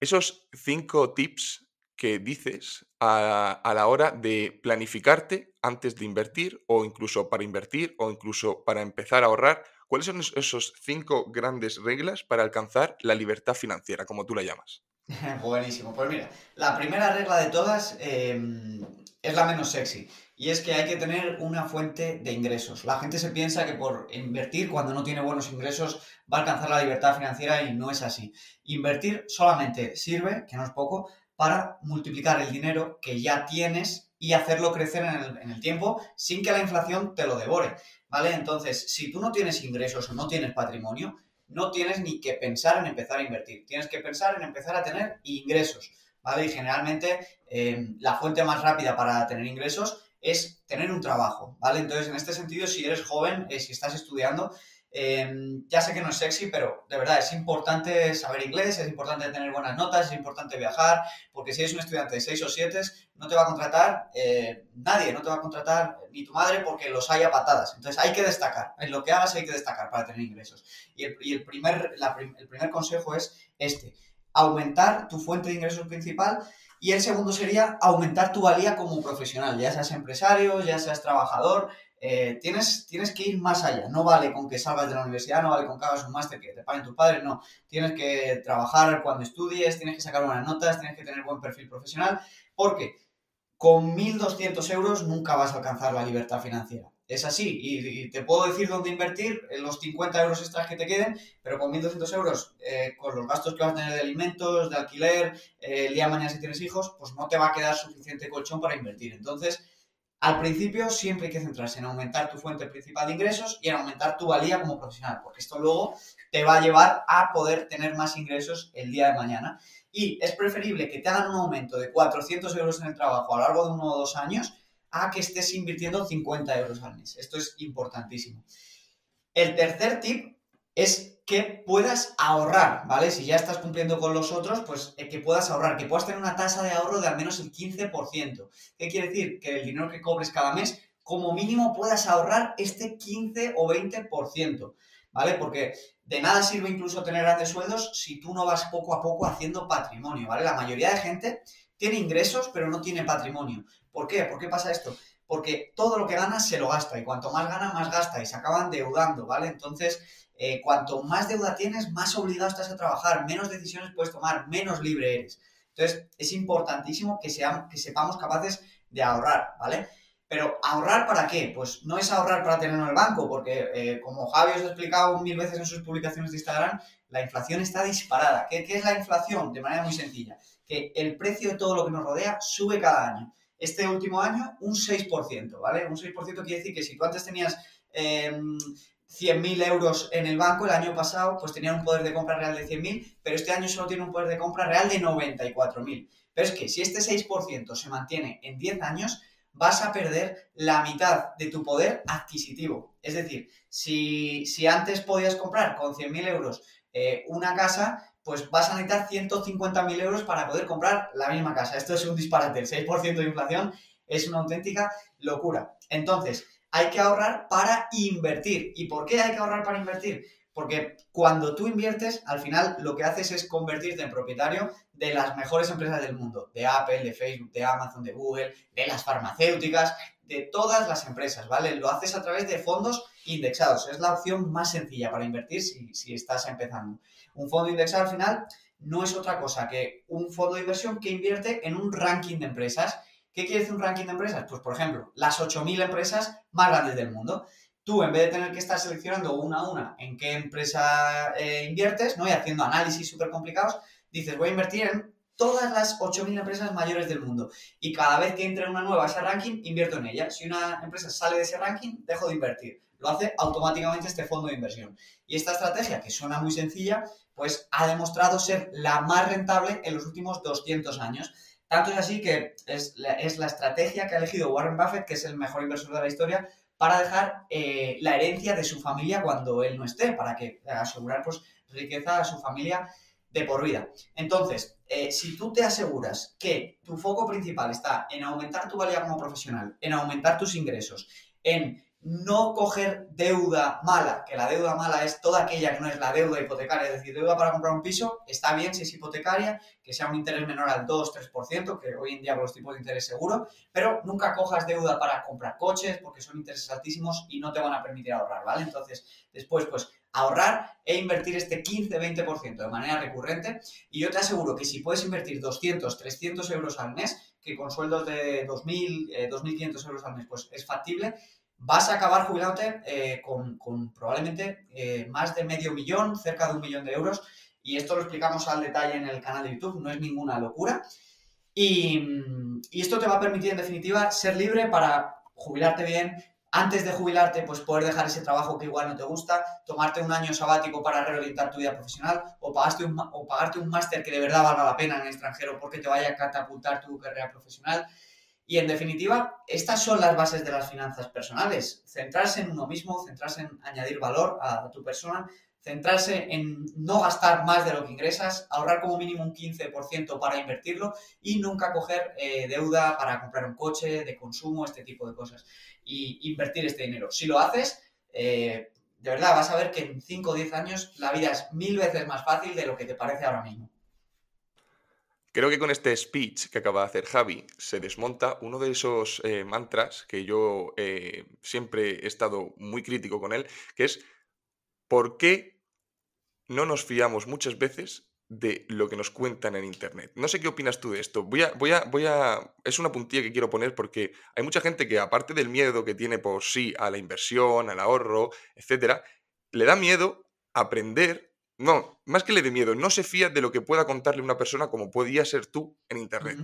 A: esos cinco tips que dices a, la hora de planificarte antes de invertir o incluso para invertir o incluso para empezar a ahorrar? ¿Cuáles son esos cinco grandes reglas para alcanzar la libertad financiera, como tú la llamas?
B: Buenísimo. Pues mira, la primera regla de todas em, es la menos sexy. Y es que hay que tener una fuente de ingresos. La gente se piensa que por invertir cuando no tiene buenos ingresos va a alcanzar la libertad financiera y no es así. Invertir solamente sirve, que no es poco, para multiplicar el dinero que ya tienes y hacerlo crecer en el, tiempo sin que la inflación te lo devore, ¿vale? Entonces, si tú no tienes ingresos o no tienes patrimonio, no tienes ni que pensar en empezar a invertir, tienes que pensar en empezar a tener ingresos, ¿vale? Y generalmente eh, la fuente más rápida para tener ingresos es tener un trabajo, ¿vale? Entonces, en este sentido, si eres joven, eh, si estás estudiando, Em, ya sé que no es sexy, pero de verdad es importante saber inglés, es importante tener buenas notas, es importante viajar, porque si eres un estudiante de 6 o 7, no te va a contratar eh, nadie, no te va a contratar ni tu madre porque los haya patadas. Entonces hay que destacar, en lo que hagas hay que destacar para tener ingresos. Y el, primer, el primer consejo es este, aumentar tu fuente de ingresos principal y el segundo sería aumentar tu valía como profesional, ya seas empresario, ya seas trabajador, eh, tienes, tienes que ir más allá. No vale con que salgas de la universidad, no vale con que hagas un máster que te paguen tus padres, no. Tienes que trabajar cuando estudies, tienes que sacar buenas notas, tienes que tener buen perfil profesional, porque con 1.200 euros nunca vas a alcanzar la libertad financiera. Es así, y, te puedo decir dónde invertir los 50 euros extras que te queden, pero con 1.200 euros, eh, con los gastos que vas a tener de alimentos, de alquiler, eh, el día de mañana si tienes hijos, pues no te va a quedar suficiente colchón para invertir. Entonces, al principio siempre hay que centrarse en aumentar tu fuente principal de ingresos y en aumentar tu valía como profesional, porque esto luego te va a llevar a poder tener más ingresos el día de mañana. Y es preferible que te hagan un aumento de 400 euros en el trabajo a lo largo de uno o dos años a que estés invirtiendo 50 euros al mes. Esto es importantísimo. El tercer tip es que puedas ahorrar, ¿vale? Si ya estás cumpliendo con los otros, pues eh, que puedas ahorrar, que puedas tener una tasa de ahorro de al menos el 15%. ¿Qué quiere decir? Que el dinero que cobres cada mes, como mínimo puedas ahorrar este 15 o 20%, ¿vale? Porque de nada sirve incluso tener grandes sueldos si tú no vas poco a poco haciendo patrimonio, ¿vale? La mayoría de gente tiene ingresos pero no tiene patrimonio. ¿Por qué? ¿Por qué pasa esto? Porque todo lo que gana se lo gasta y cuanto más gana, más gasta y se acaban deudando, ¿vale? Entonces, eh, cuanto más deuda tienes, más obligado estás a trabajar, menos decisiones puedes tomar, menos libre eres. Entonces, es importantísimo que, seamos, que sepamos capaces de ahorrar, ¿vale? Pero ahorrar para qué? Pues no es ahorrar para tenerlo en el banco, porque eh, como Javi os ha explicado mil veces en sus publicaciones de Instagram, la inflación está disparada. ¿Qué, ¿Qué, es la inflación? De manera muy sencilla, que el precio de todo lo que nos rodea sube cada año. Este último año, un 6%, ¿vale? Un 6% quiere decir que si tú antes tenías eh, 100.000 euros en el banco, el año pasado pues tenían un poder de compra real de 100.000, pero este año solo tiene un poder de compra real de 94.000. Pero es que si este 6% se mantiene en 10 años, vas a perder la mitad de tu poder adquisitivo. Es decir, si, antes podías comprar con 100.000 euros eh, una casa, pues vas a necesitar 150.000 euros para poder comprar la misma casa. Esto es un disparate. El 6% de inflación es una auténtica locura. Entonces, hay que ahorrar para invertir. ¿Y por qué hay que ahorrar para invertir? Porque cuando tú inviertes, al final lo que haces es convertirte en propietario de las mejores empresas del mundo, de Apple, de Facebook, de Amazon, de Google, de las farmacéuticas, de todas las empresas, ¿vale? Lo haces a través de fondos indexados. Es la opción más sencilla para invertir si, si estás empezando. Un fondo indexado al final no es otra cosa que un fondo de inversión que invierte en un ranking de empresas. ¿Qué quiere decir un ranking de empresas? Pues, por ejemplo, las 8.000 empresas más grandes del mundo tú en vez de tener que estar seleccionando una a una en qué empresa eh, inviertes, ¿no? Y haciendo análisis súper complicados, dices, voy a invertir en todas las 8.000 empresas mayores del mundo. Y cada vez que entre una nueva a ese ranking, invierto en ella. Si una empresa sale de ese ranking, dejo de invertir. Lo hace automáticamente este fondo de inversión. Y esta estrategia, que suena muy sencilla, pues ha demostrado ser la más rentable en los últimos 200 años. Tanto es así que es la estrategia que ha elegido Warren Buffett, que es el mejor inversor de la historia, para dejar eh, la herencia de su familia cuando él no esté, para que asegurar pues, riqueza a su familia de por vida. Entonces, eh, si tú te aseguras que tu foco principal está en aumentar tu valía como profesional, en aumentar tus ingresos, en no coger deuda mala, que la deuda mala es toda aquella que no es la deuda hipotecaria, es decir, deuda para comprar un piso, está bien si es hipotecaria, que sea un interés menor al 2-3%, que hoy en día con los tipos de interés seguro, pero nunca cojas deuda para comprar coches porque son intereses altísimos y no te van a permitir ahorrar, ¿vale? Entonces, después, pues, ahorrar e invertir este 15-20% de manera recurrente y yo te aseguro que si puedes invertir 200, 300 euros al mes, que con sueldos de 2.000, 2.500 euros al mes, pues es factible, vas a acabar jubilándote eh, con, probablemente eh, más de medio millón, cerca de un millón de euros. Y esto lo explicamos al detalle en el canal de YouTube, no es ninguna locura. Y, y esto te va a permitir, en definitiva, ser libre para jubilarte bien, antes de jubilarte, pues poder dejar ese trabajo que igual no te gusta, tomarte un año sabático para reorientar tu vida profesional o, pagaste un, o pagarte un máster que de verdad valga la pena en el extranjero porque te vaya a catapultar tu carrera profesional. Y en definitiva, estas son las bases de las finanzas personales. Centrarse en uno mismo, centrarse en añadir valor a tu persona, centrarse en no gastar más de lo que ingresas, ahorrar como mínimo un 15% para invertirlo y nunca coger eh, deuda para comprar un coche de consumo, este tipo de cosas. Y invertir este dinero. Si lo haces, eh, de verdad vas a ver que en 5 o 10 años la vida es mil veces más fácil de lo que te parece ahora mismo.
A: Creo que con este speech que acaba de hacer Javi se desmonta uno de esos eh, mantras que yo eh, siempre he estado muy crítico con él, que es ¿por qué no nos fiamos muchas veces de lo que nos cuentan en internet? No sé qué opinas tú de esto. Voy a, voy a, voy a. Es una puntilla que quiero poner porque hay mucha gente que, aparte del miedo que tiene por sí a la inversión, al ahorro, etcétera, le da miedo aprender no, más que le dé miedo, no se fía de lo que pueda contarle una persona como podía ser tú en Internet.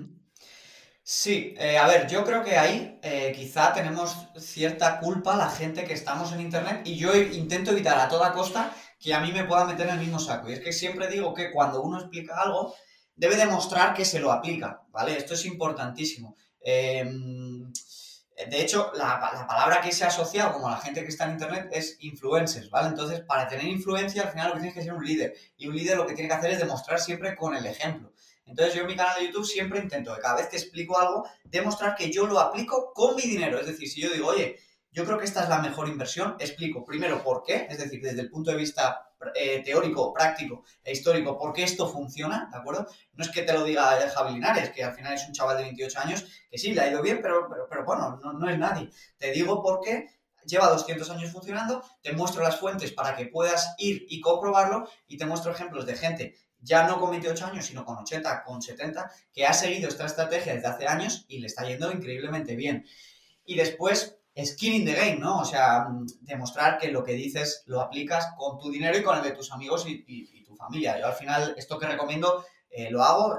B: Sí, eh, a ver, yo creo que ahí eh, quizá tenemos cierta culpa la gente que estamos en Internet y yo intento evitar a toda costa que a mí me pueda meter en el mismo saco. Y es que siempre digo que cuando uno explica algo, debe demostrar que se lo aplica, ¿vale? Esto es importantísimo. Eh, de hecho, la, palabra que se ha asociado como la gente que está en Internet es influencers, ¿vale? Entonces, para tener influencia, al final lo que tienes que ser un líder. Y un líder lo que tiene que hacer es demostrar siempre con el ejemplo. Entonces yo en mi canal de YouTube siempre intento, cada vez que explico algo, demostrar que yo lo aplico con mi dinero. Es decir, si yo digo, oye, yo creo que esta es la mejor inversión, explico primero por qué, es decir, desde el punto de vista eh, teórico, práctico e histórico, por qué esto funciona, ¿de acuerdo? No es que te lo diga Javi Linares, que al final es un chaval de 28 años, que sí, le ha ido bien, pero, pero, bueno, no, no es nadie. Te digo por qué lleva 200 años funcionando, te muestro las fuentes para que puedas ir y comprobarlo y te muestro ejemplos de gente ya no con 28 años, sino con 80, con 70, que ha seguido esta estrategia desde hace años y le está yendo increíblemente bien. Y después, skin in the game, ¿no? O sea, mm, demostrar que lo que dices lo aplicas con tu dinero y con el de tus amigos y, tu familia. Yo al final, esto que recomiendo, eh, lo hago,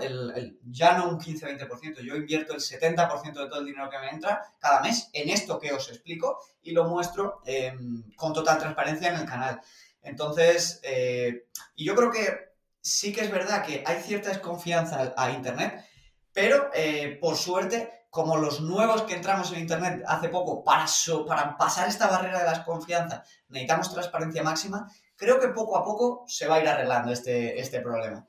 B: ya no un 15-20%, yo invierto el 70% de todo el dinero que me entra cada mes en esto que os explico y lo muestro em, con total transparencia en el canal. Entonces, eh, y yo creo que sí que es verdad que hay cierta desconfianza a Internet, pero eh, por suerte, como los nuevos que entramos en Internet hace poco, para, para pasar esta barrera de la desconfianza necesitamos transparencia máxima, creo que poco a poco se va a ir arreglando este, este problema.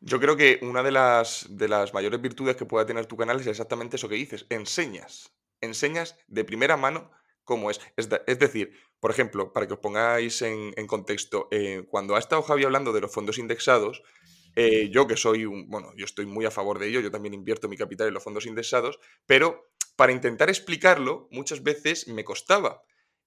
A: Yo creo que una de las, de las mayores virtudes que pueda tener tu canal es exactamente eso que dices, enseñas, enseñas de primera mano cómo es. Es, decir, por ejemplo, para que os pongáis en, contexto, eh, cuando ha estado Javi hablando de los fondos indexados, eh, yo que soy un, bueno, yo estoy muy a favor de ello, yo también invierto mi capital en los fondos indexados, pero para intentar explicarlo muchas veces me costaba.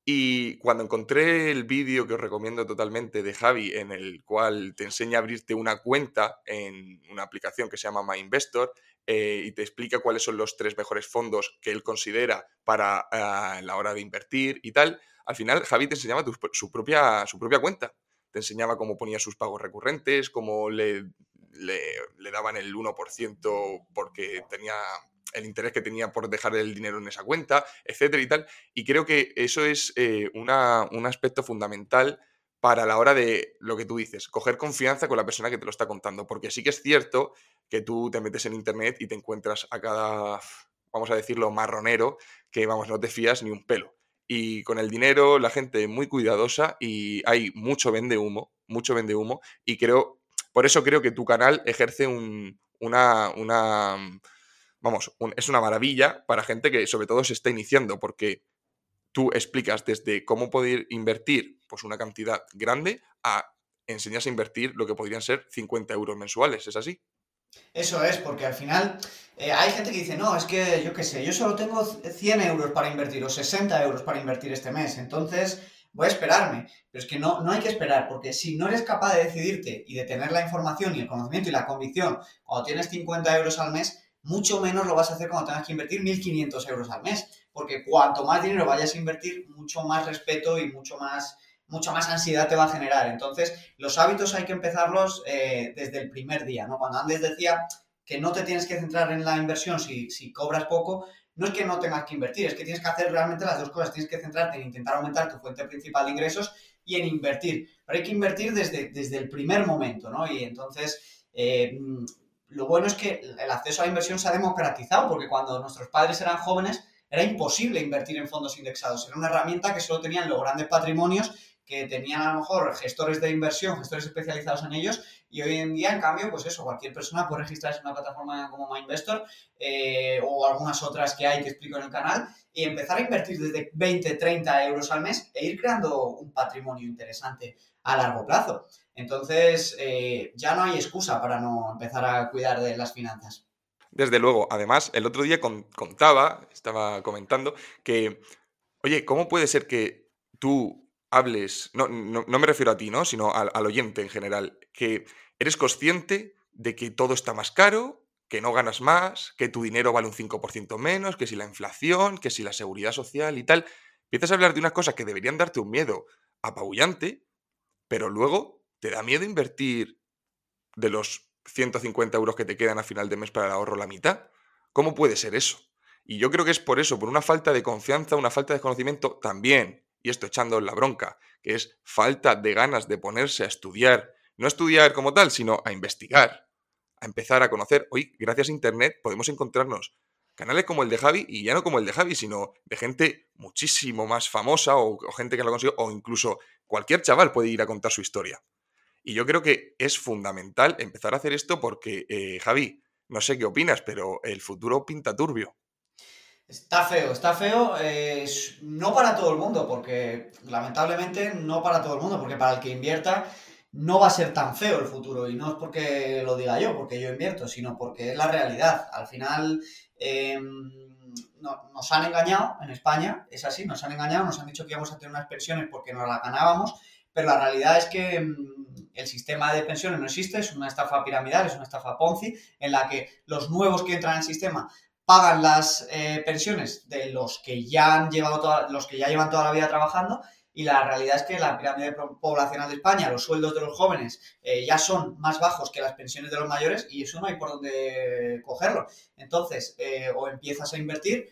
A: Y cuando encontré el vídeo que os recomiendo totalmente de Javi, en el cual te enseña a abrirte una cuenta en una aplicación que se llama MyInvestor eh, y te explica cuáles son los tres mejores fondos que él considera para ah, la hora de invertir y tal, al final Javi te enseñaba su, propia, su propia cuenta. Te enseñaba cómo ponía sus pagos recurrentes, cómo le, le daban el 1% porque tenía el interés que tenía por dejar el dinero en esa cuenta, etcétera y tal. Y creo que eso es eh, un aspecto fundamental para la hora de lo que tú dices, coger confianza con la persona que te lo está contando. Porque sí que es cierto que tú te metes en internet y te encuentras a cada, vamos a decirlo, marronero, que vamos, no te fías ni un pelo. Y con el dinero la gente muy cuidadosa y hay mucho vende humo, mucho vende humo. Y creo, por eso creo que tu canal ejerce una, una vamos, es una maravilla para gente que sobre todo se está iniciando, porque tú explicas desde cómo poder invertir pues una cantidad grande a enseñas a invertir lo que podrían ser 50 euros mensuales, ¿es así?
B: Eso es, porque al final eh, hay gente que dice, no, es que yo qué sé, yo solo tengo 100 euros para invertir o 60 euros para invertir este mes, entonces voy a esperarme. Pero es que no, no hay que esperar, porque si no eres capaz de decidirte y de tener la información y el conocimiento y la convicción cuando tienes 50 euros al mes, mucho menos lo vas a hacer cuando tengas que invertir 1.500 euros al mes, porque cuanto más dinero vayas a invertir, mucho más respeto y mucho más, mucha más ansiedad te va a generar. Entonces, los hábitos hay que empezarlos eh, desde el primer día, ¿no? Cuando antes decía que no te tienes que centrar en la inversión si, si cobras poco, no es que no tengas que invertir, es que tienes que hacer realmente las dos cosas. Tienes que centrarte en intentar aumentar tu fuente principal de ingresos y en invertir. Pero hay que invertir desde, desde el primer momento, ¿no? Y entonces, eh, lo bueno es que el acceso a la inversión se ha democratizado, porque cuando nuestros padres eran jóvenes era imposible invertir en fondos indexados. Era una herramienta que solo tenían los grandes patrimonios que tenían a lo mejor gestores de inversión, gestores especializados en ellos, y hoy en día, en cambio, pues eso, cualquier persona puede registrarse en una plataforma como MyInvestor eh, o algunas otras que hay que explico en el canal y empezar a invertir desde 20, 30 euros al mes e ir creando un patrimonio interesante a largo plazo. Entonces, eh, ya no hay excusa para no empezar a cuidar de las finanzas.
A: Desde luego, además, el otro día contaba, estaba comentando, que, oye, ¿cómo puede ser que tú hables, no, me refiero a ti, ¿no? Sino al, al oyente en general, que eres consciente de que todo está más caro, que no ganas más, que tu dinero vale un 5% menos, que si la inflación, que si la seguridad social y tal. Empiezas a hablar de unas cosas que deberían darte un miedo apabullante, pero luego ¿Te da miedo invertir de los 150 euros que te quedan a final de mes para el ahorro la mitad? ¿Cómo puede ser eso? Y yo creo que es por eso, por una falta de confianza, una falta de conocimiento también, y esto echando la bronca, que es falta de ganas de ponerse a estudiar, no estudiar como tal, sino a investigar, a empezar a conocer. Hoy, gracias a Internet, podemos encontrarnos canales como el de Javi, y ya no como el de Javi, sino de gente muchísimo más famosa o, gente que lo consiguió, o incluso cualquier chaval puede ir a contar su historia. Y yo creo que es fundamental empezar a hacer esto porque, eh, Javi, no sé qué opinas, pero el futuro pinta turbio.
B: Está feo, está feo, no para todo el mundo, porque lamentablemente no para todo el mundo, porque para el que invierta no va a ser tan feo el futuro, y no es porque lo diga yo, porque yo invierto, sino porque es la realidad. Al final em, nos han engañado en España, es así, nos han engañado, nos han dicho que íbamos a tener unas pensiones porque nos las ganábamos, pero la realidad es que em, el sistema de pensiones no existe, es una estafa piramidal, es una estafa Ponzi, en la que los nuevos que entran en el sistema pagan las eh, pensiones de los que ya han llevado los que ya llevan toda la vida trabajando y la realidad es que la pirámide poblacional de España, los sueldos de los jóvenes eh, ya son más bajos que las pensiones de los mayores y eso no hay por dónde cogerlo. Entonces, eh, o empiezas a invertir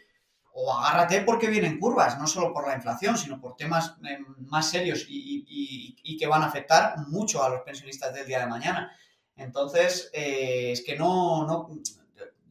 B: o agárrate porque vienen curvas, no solo por la inflación, sino por temas más serios y, que van a afectar mucho a los pensionistas del día de mañana. Entonces, es que no,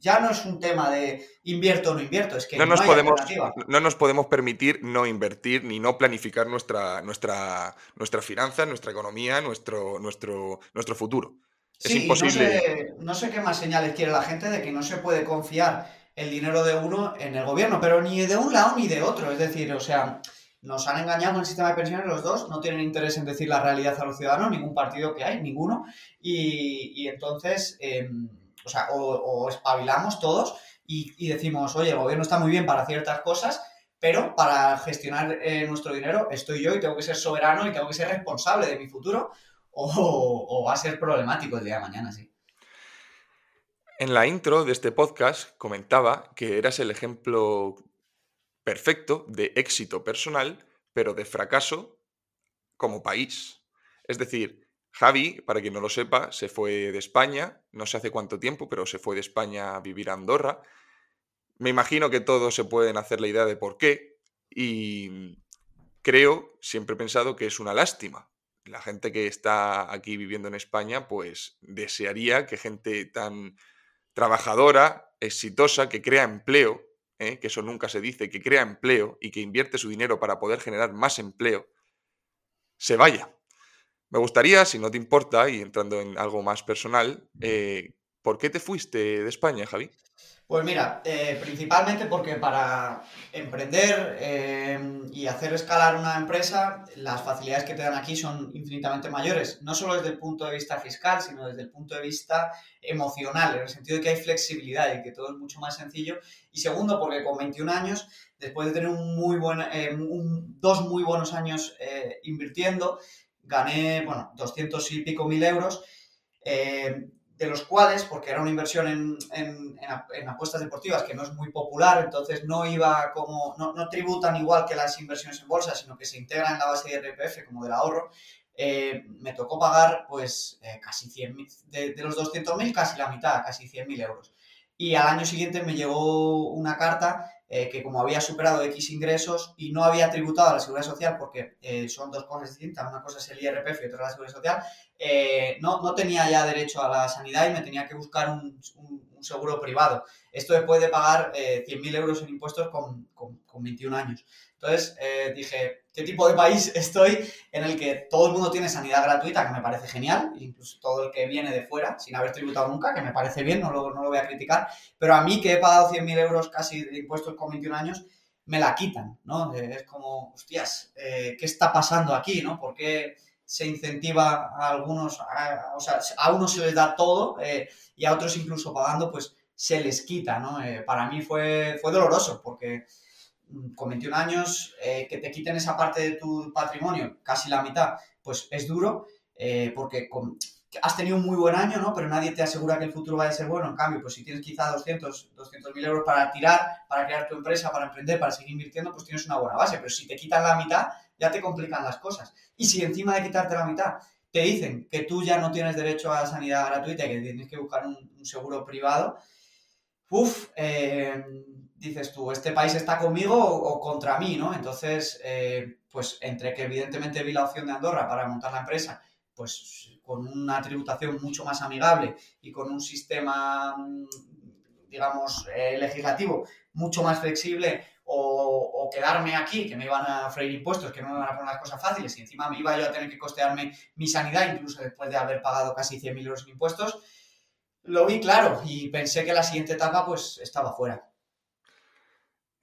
B: ya no es un tema de invierto o no invierto, es que no,
A: nos, podemos, no nos podemos permitir no invertir ni no planificar nuestra, nuestra, nuestra finanza, nuestra economía, nuestro, nuestro, nuestro futuro.
B: Es imposible. No sé, qué más señales quiere la gente de que no se puede confiar el dinero de uno en el gobierno, pero ni de un lado ni de otro. Es decir, o sea, nos han engañado en el sistema de pensiones los dos, no tienen interés en decir la realidad a los ciudadanos, ningún partido que hay, ninguno. Y, entonces. Em, o sea, o, espabilamos todos y, decimos, oye, el gobierno está muy bien para ciertas cosas, pero para gestionar eh, nuestro dinero estoy yo y tengo que ser soberano y tengo que ser responsable de mi futuro, o, va a ser problemático el día de mañana, sí.
A: En la intro de este podcast comentaba que eras el ejemplo perfecto de éxito personal, pero de fracaso como país. Es decir, Javi, para quien no lo sepa, se fue de España, no sé hace cuánto tiempo, pero se fue de España a vivir a Andorra. Me imagino que todos se pueden hacer la idea de por qué y creo, siempre he pensado que es una lástima. La gente que está aquí viviendo en España, pues desearía que gente tan trabajadora, exitosa, que crea empleo, ¿eh? que eso nunca se dice, que crea empleo y que invierte su dinero para poder generar más empleo, se vaya. Me gustaría, si no te importa, y entrando en algo más personal, eh, ¿por qué te fuiste de España, Javi?
B: Pues mira, eh, principalmente porque para emprender eh, y hacer escalar una empresa, las facilidades que te dan aquí son infinitamente mayores, no solo desde el punto de vista fiscal, sino desde el punto de vista emocional, en el sentido de que hay flexibilidad y que todo es mucho más sencillo. Y segundo, porque con 21 años, después de tener un muy buen, dos muy buenos años invirtiendo, gané, bueno, 200 y pico mil euros, eh, de los cuales, porque era una inversión en, en, apuestas deportivas que no es muy popular, entonces no iba como, no, no, tributan igual que las inversiones en bolsa, sino que se integran en la base de RPF como del ahorro, eh, me tocó pagar pues eh, casi 100 de, de los 200.000 casi la mitad, casi 100.000 euros. Y al año siguiente me llegó una carta eh, que como había superado X ingresos y no había tributado a la seguridad social, porque eh, son dos cosas distintas, una cosa es el IRPF y otra la seguridad social, eh, no, no, tenía ya derecho a la sanidad y me tenía que buscar un, seguro privado. Esto después de pagar 100.000 euros en impuestos con, con, con 21 años. Entonces eh, dije, ¿qué tipo de país estoy en el que todo el mundo tiene sanidad gratuita, que me parece genial, incluso todo el que viene de fuera, sin haber tributado nunca, que me parece bien, no lo, no lo voy a criticar, pero a mí que he pagado 100.000 euros casi de impuestos con 21 años, me la quitan, ¿no? Eh, es como, hostias, eh, ¿qué está pasando aquí, no? ¿Por qué se incentiva a algunos, o sea, a unos se les da todo y a otros incluso pagando, pues se les quita, ¿no? para mí fue, fue doloroso porque con 21 años, eh, que te quiten esa parte de tu patrimonio, casi la mitad, pues es duro, eh, porque has tenido un muy buen año, ¿no? Pero nadie te asegura que el futuro vaya a ser bueno. En cambio, pues si tienes quizá 200, 200 mil euros para tirar, para crear tu empresa, para emprender, para seguir invirtiendo, pues tienes una buena base. Pero si te quitan la mitad, ya te complican las cosas. Y si encima de quitarte la mitad te dicen que tú ya no tienes derecho a sanidad gratuita y que tienes que buscar un, seguro privado, uff, eh, dices tú, este país está conmigo o, contra mí, ¿no? Entonces, eh, pues entre que evidentemente vi la opción de Andorra para montar la empresa, pues con una tributación mucho más amigable y con un sistema, mm, digamos, eh, legislativo mucho más flexible o, quedarme aquí, que me iban a freír impuestos, que no me van a poner las cosas fáciles y encima me iba yo a tener que costearme mi sanidad, incluso después de haber pagado casi 100.000 euros en impuestos, lo vi claro y pensé que la siguiente etapa pues estaba fuera.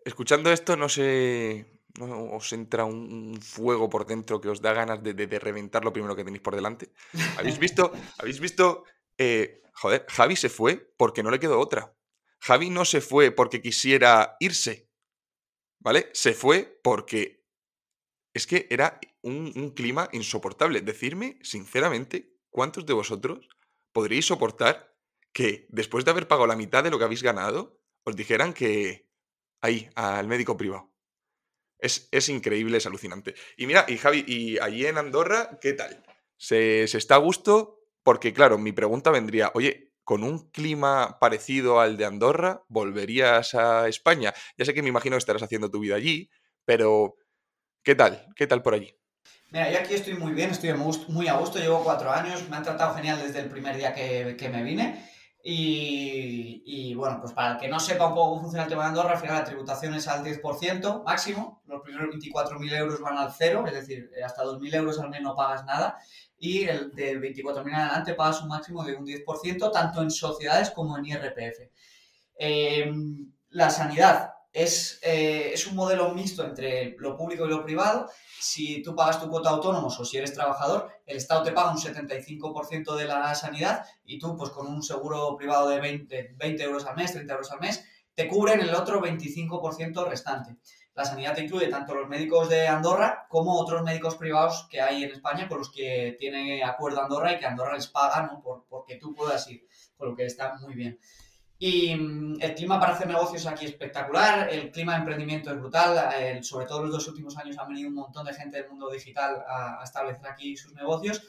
A: Escuchando esto, no sé, ¿no os entra un, fuego por dentro que os da ganas de, reventar lo primero que tenéis por delante? ¿Habéis visto? ¿Habéis visto? Eh, joder, Javi se fue porque no le quedó otra. Javi no se fue porque quisiera irse, ¿vale? Se fue porque es que era un, un clima insoportable. Decirme, sinceramente, ¿cuántos de vosotros podríais soportar que después de haber pagado la mitad de lo que habéis ganado, os dijeran que ahí, al médico privado? Es, es, increíble, es alucinante. Y mira, y Javi, y allí en Andorra, ¿qué tal? ¿Se, ¿Se, está a gusto? Porque, claro, mi pregunta vendría, oye, con un clima parecido al de Andorra, ¿volverías a España? Ya sé que me imagino que estarás haciendo tu vida allí, pero ¿qué tal? ¿Qué tal por allí?
B: Mira, yo aquí estoy muy bien, estoy muy a gusto, llevo cuatro años, me han tratado genial desde el primer día que, que me vine. Y, y, bueno, pues para el que no sepa un poco cómo funciona el tema de Andorra, al final la tributación es al 10% máximo, los primeros 24.000 euros van al cero, es decir, hasta 2.000 euros al mes no pagas nada, y el de 24.000 en adelante pagas un máximo de un 10%, tanto en sociedades como en IRPF. Eh, la sanidad es, eh, es, un modelo mixto entre lo público y lo privado. Si tú pagas tu cuota autónomo o si eres trabajador, el Estado te paga un 75% de la sanidad y tú, pues con un seguro privado de 20, 20 euros al mes, 30 euros al mes, te cubren el otro 25% restante. La sanidad te incluye tanto los médicos de Andorra como otros médicos privados que hay en España con los que tiene acuerdo Andorra y que Andorra les paga ¿no? Por, porque tú puedas ir, con lo que está muy bien. Y mm, el clima para hacer negocios aquí es espectacular, el clima de emprendimiento es brutal, sobre todo en los dos últimos años han venido un montón de gente del mundo digital a, establecer aquí sus negocios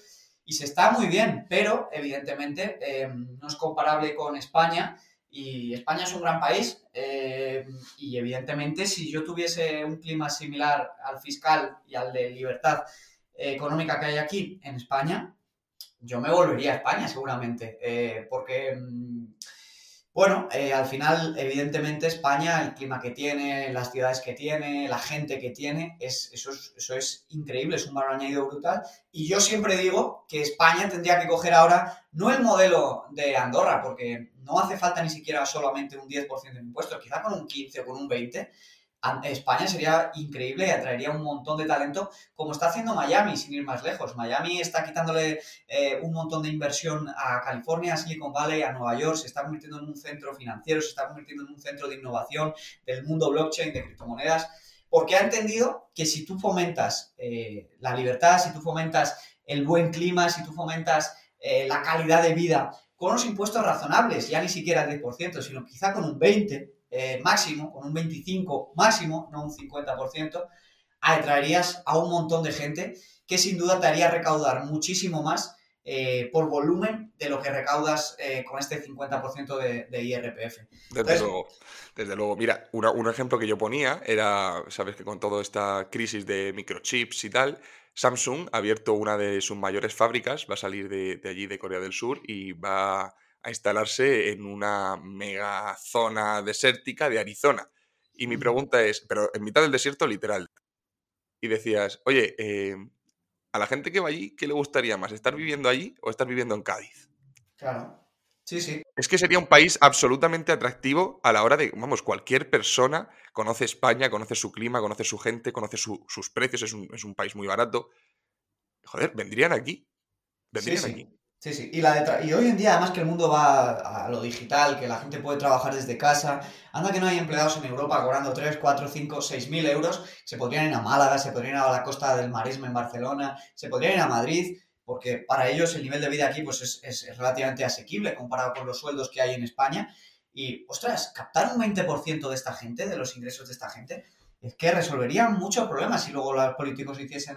B: y se está muy bien, pero evidentemente eh, no es comparable con España y España es un gran país eh, y evidentemente si yo tuviese un clima similar al fiscal y al de libertad económica que hay aquí en España, yo me volvería a España seguramente, eh, porque mm, bueno, eh, al final, evidentemente, España, el clima que tiene, las ciudades que tiene, la gente que tiene, es, eso, es, eso es increíble, es un valor añadido brutal. Y yo siempre digo que España tendría que coger ahora, no el modelo de Andorra, porque no hace falta ni siquiera solamente un 10% de impuestos, quizá con un 15 o con un 20, España sería increíble y atraería un montón de talento, como está haciendo Miami, sin ir más lejos. Miami está quitándole eh, un montón de inversión a California, a Silicon Valley, a Nueva York, se está convirtiendo en un centro financiero, se está convirtiendo en un centro de innovación del mundo blockchain, de criptomonedas, porque ha entendido que si tú fomentas eh, la libertad, si tú fomentas el buen clima, si tú fomentas eh, la calidad de vida con unos impuestos razonables, ya ni siquiera el 10%, sino quizá con un 20%, eh, máximo, con un 25 máximo, no un 50%, atraerías a un montón de gente que sin duda te haría recaudar muchísimo más eh, por volumen de lo que recaudas eh, con este 50% de, IRPF.
A: Desde luego, desde luego. Mira, un ejemplo que yo ponía era, sabes que con toda esta crisis de microchips y tal, Samsung ha abierto una de sus mayores fábricas, va a salir de, de allí, de Corea del Sur, y va a instalarse en una mega zona desértica de Arizona. Y mi pregunta es, pero en mitad del desierto literal. Y decías, oye, em, a la gente que va allí, ¿qué le gustaría más? ¿Estar viviendo allí o estar viviendo en Cádiz?
B: Claro. Sí, sí.
A: Es que sería un país absolutamente atractivo a la hora de, vamos, cualquier persona conoce España, conoce su clima, conoce su gente, conoce sus precios, es un, país muy barato. Joder, vendrían aquí. Vendrían aquí.
B: Sí, sí. Y, la y hoy en día, además que el mundo va a lo digital, que la gente puede trabajar desde casa, anda que no hay empleados en Europa cobrando 3, 4, 5, 6 mil euros, se podrían ir a Málaga, se podrían ir a la costa del Maresme en Barcelona, se podrían ir a Madrid, porque para ellos el nivel de vida aquí pues es, es relativamente asequible comparado con los sueldos que hay en España. Y, ostras, captar un 20% de esta gente, de los ingresos de esta gente, es que resolverían muchos problemas si luego los políticos hiciesen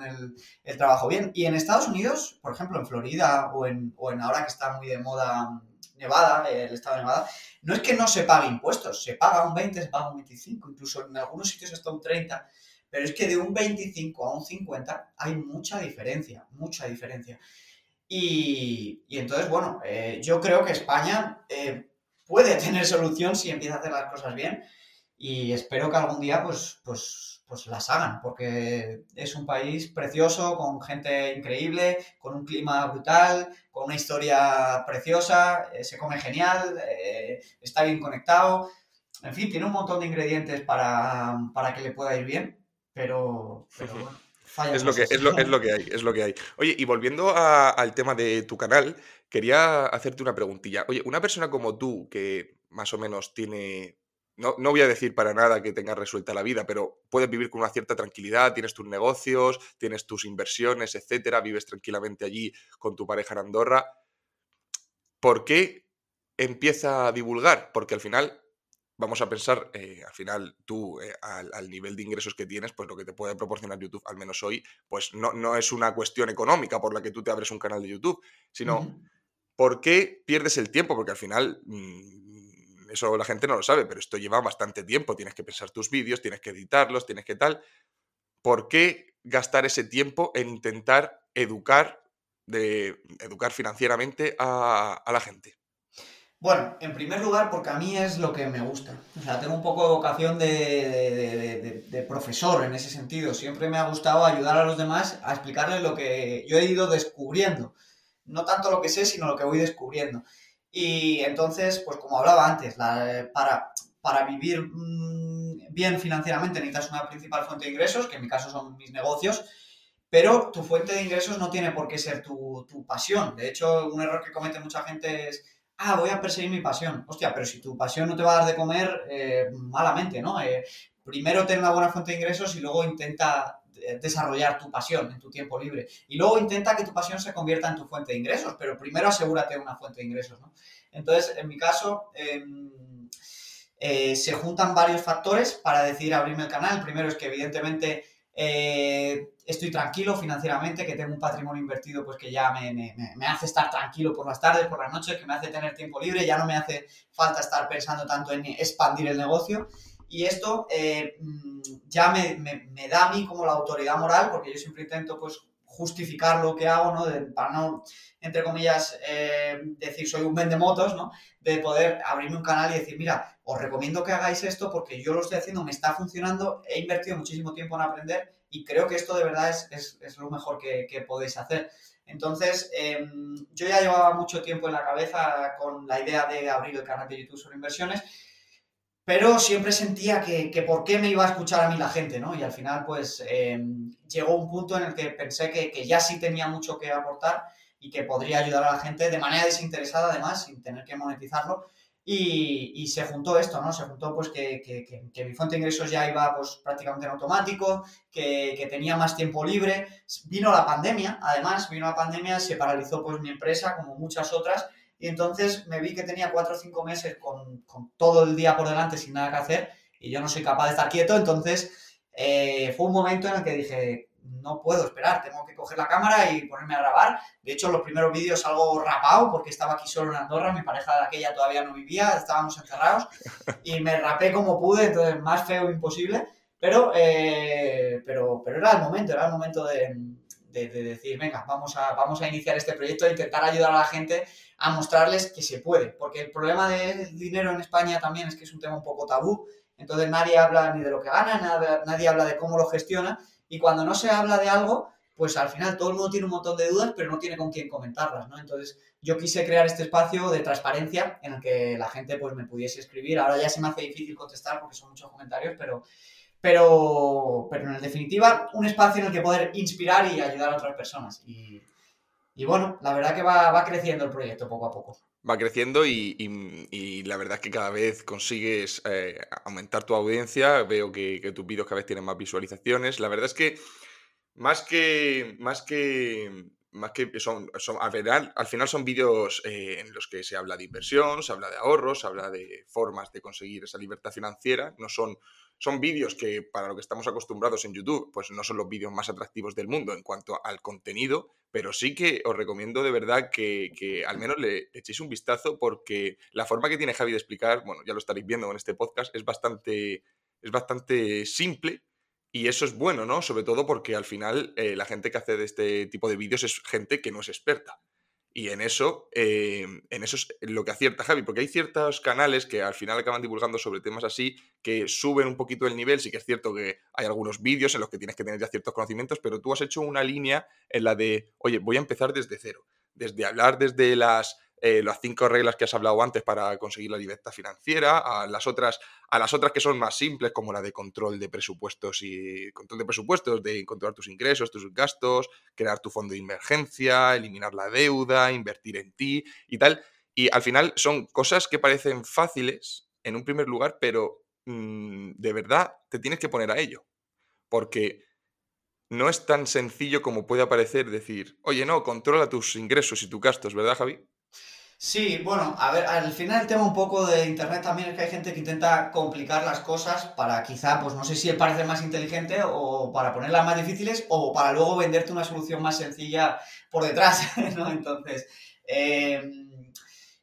B: el, trabajo bien. Y en Estados Unidos, por ejemplo, en Florida o en, o en ahora que está muy de moda Nevada, el estado de Nevada, no es que no se pague impuestos, se paga un 20, se paga un 25, incluso en algunos sitios hasta un 30, pero es que de un 25 a un 50 hay mucha diferencia, mucha diferencia. Y, y entonces, bueno, eh, yo creo que España eh, puede tener solución si empieza a hacer las cosas bien y espero que algún día pues, pues, pues las hagan, porque es un país precioso, con gente increíble, con un clima brutal, con una historia preciosa, eh, se come genial, eh, está bien conectado, en fin, tiene un montón de ingredientes para, que le pueda ir bien, pero, bueno.
A: Es lo, que, es, lo, es lo, que hay, es lo que hay. Oye, y volviendo al tema de tu canal, quería hacerte una preguntilla. Oye, una persona como tú, que más o menos tiene no, voy a decir para nada que tengas resuelta la vida, pero puedes vivir con una cierta tranquilidad, tienes tus negocios, tienes tus inversiones, etcétera, vives tranquilamente allí con tu pareja en Andorra. ¿Por qué empieza a divulgar? Porque al final, vamos a pensar, eh, al final tú, eh, al, nivel de ingresos que tienes, pues lo que te puede proporcionar YouTube, al menos hoy, pues no, no, es una cuestión económica por la que tú te abres un canal de YouTube, sino ¿por qué pierdes el tiempo? Porque al final... Mm, eso la gente no lo sabe, pero esto lleva bastante tiempo. Tienes que pensar tus vídeos, tienes que editarlos, tienes que tal. ¿Por qué gastar ese tiempo en intentar educar, de, educar financieramente a, la gente?
B: Bueno, en primer lugar, porque a mí es lo que me gusta. O sea, tengo un poco de vocación de, de, profesor en ese sentido. Siempre me ha gustado ayudar a los demás a explicarles lo que yo he ido descubriendo. No tanto lo que sé, sino lo que voy descubriendo. Y entonces, pues como hablaba antes, para, para vivir mm, bien financieramente necesitas una principal fuente de ingresos, que en mi caso son mis negocios, pero tu fuente de ingresos no tiene por qué ser tu, pasión. De hecho, un error que comete mucha gente es, ah, voy a perseguir mi pasión. Hostia, pero si tu pasión no te va a dar de comer, eh, malamente, ¿no? Eh, primero ten una buena fuente de ingresos y luego intenta desarrollar tu pasión en tu tiempo libre. Y luego intenta que tu pasión se convierta en tu fuente de ingresos, pero primero asegúrate una fuente de ingresos, ¿no? Entonces, en mi caso, em, eh, se juntan varios factores para decidir abrirme el canal. Primero es que evidentemente eh, estoy tranquilo financieramente, que tengo un patrimonio invertido pues que ya me, me, hace estar tranquilo por las tardes, por las noches, que me hace tener tiempo libre, ya no me hace falta estar pensando tanto en expandir el negocio. Y esto eh, mm, ya me, da a mí como la autoridad moral, porque yo siempre intento pues justificar lo que hago, ¿no? para no, entre comillas, eh, decir soy un vendemotos, ¿no? De poder abrirme un canal y decir, mira, os recomiendo que hagáis esto porque yo lo estoy haciendo, me está funcionando, he invertido muchísimo tiempo en aprender y creo que esto de verdad es, lo mejor que, podéis hacer. Entonces, em, yo ya llevaba mucho tiempo en la cabeza con la idea de abrir el canal de YouTube sobre inversiones pero siempre sentía que, que, por qué me iba a escuchar a mí la gente, ¿no? Y al final, pues, em, llegó un punto en el que pensé que, que, ya sí tenía mucho que aportar y que podría ayudar a la gente de manera desinteresada, además, sin tener que monetizarlo. Y, y se juntó esto, ¿no? Se juntó, pues, que, que, mi fuente de ingresos ya iba, pues, prácticamente en automático, que, tenía más tiempo libre. Vino la pandemia, además, vino la pandemia, se paralizó, pues, mi empresa, como muchas otras, y entonces me vi que tenía cuatro o cinco meses con, todo el día por delante sin nada que hacer y yo no soy capaz de estar quieto. Entonces eh, fue un momento en el que dije, no puedo esperar, tengo que coger la cámara y ponerme a grabar. De hecho, los primeros vídeos salgo rapado porque estaba aquí solo en Andorra, mi pareja de aquella todavía no vivía, estábamos encerrados y me rapé como pude, entonces más feo imposible. Pero, eh, pero, pero era el momento, era el momento de, de, decir, venga, vamos a, vamos a iniciar este proyecto e intentar ayudar a la gente a mostrarles que se puede. Porque el problema del dinero en España también es que es un tema un poco tabú. Entonces nadie habla ni de lo que gana, nadie habla de cómo lo gestiona. Y cuando no se habla de algo, pues al final todo el mundo tiene un montón de dudas, pero no tiene con quién comentarlas, ¿no? Entonces yo quise crear este espacio de transparencia en el que la gente pues me pudiese escribir. Ahora ya se me hace difícil contestar porque son muchos comentarios, pero pero, pero en definitiva, un espacio en el que poder inspirar y ayudar a otras personas. Y, bueno, la verdad que va, va, creciendo el proyecto poco a poco.
A: Va creciendo y, y, la verdad es que cada vez consigues eh, aumentar tu audiencia. Veo que, que tus vídeos cada vez tienen más visualizaciones. La verdad es que más que, más que más que son, son al, final, al final son vídeos eh, en los que se habla de inversión, se habla de ahorros, se habla de formas de conseguir esa libertad financiera. No son, son vídeos que para lo que estamos acostumbrados en YouTube, pues no son los vídeos más atractivos del mundo en cuanto al contenido, pero sí que os recomiendo de verdad que, que al menos le echéis un vistazo porque la forma que tiene Javi de explicar, bueno, ya lo estaréis viendo en este podcast, es bastante, es bastante simple y eso es bueno, ¿no? Sobre todo porque al final eh, la gente que hace de este tipo de vídeos es gente que no es experta. Y en eso, eh, en eso es lo que acierta Javi, porque hay ciertos canales que al final acaban divulgando sobre temas así, que suben un poquito el nivel. Sí que es cierto que hay algunos vídeos en los que tienes que tener ya ciertos conocimientos, pero tú has hecho una línea en la de, oye, voy a empezar desde cero. Desde hablar desde las eh, las cinco reglas que has hablado antes para conseguir la libertad financiera, a las otras, a las otras que son más simples, como la de control de presupuestos y control de presupuestos, de controlar tus ingresos, tus gastos, crear tu fondo de emergencia, eliminar la deuda, invertir en ti y tal. Y al final son cosas que parecen fáciles en un primer lugar, pero mm, de verdad te tienes que poner a ello. Porque no es tan sencillo como puede parecer decir, oye, no, controla tus ingresos y tus gastos, ¿verdad, Javi?
B: Sí, bueno, a ver, al final el tema un poco de Internet también es que hay gente que intenta complicar las cosas para quizá, pues no sé si parece más inteligente o para ponerlas más difíciles o para luego venderte una solución más sencilla por detrás, ¿no? Entonces, em,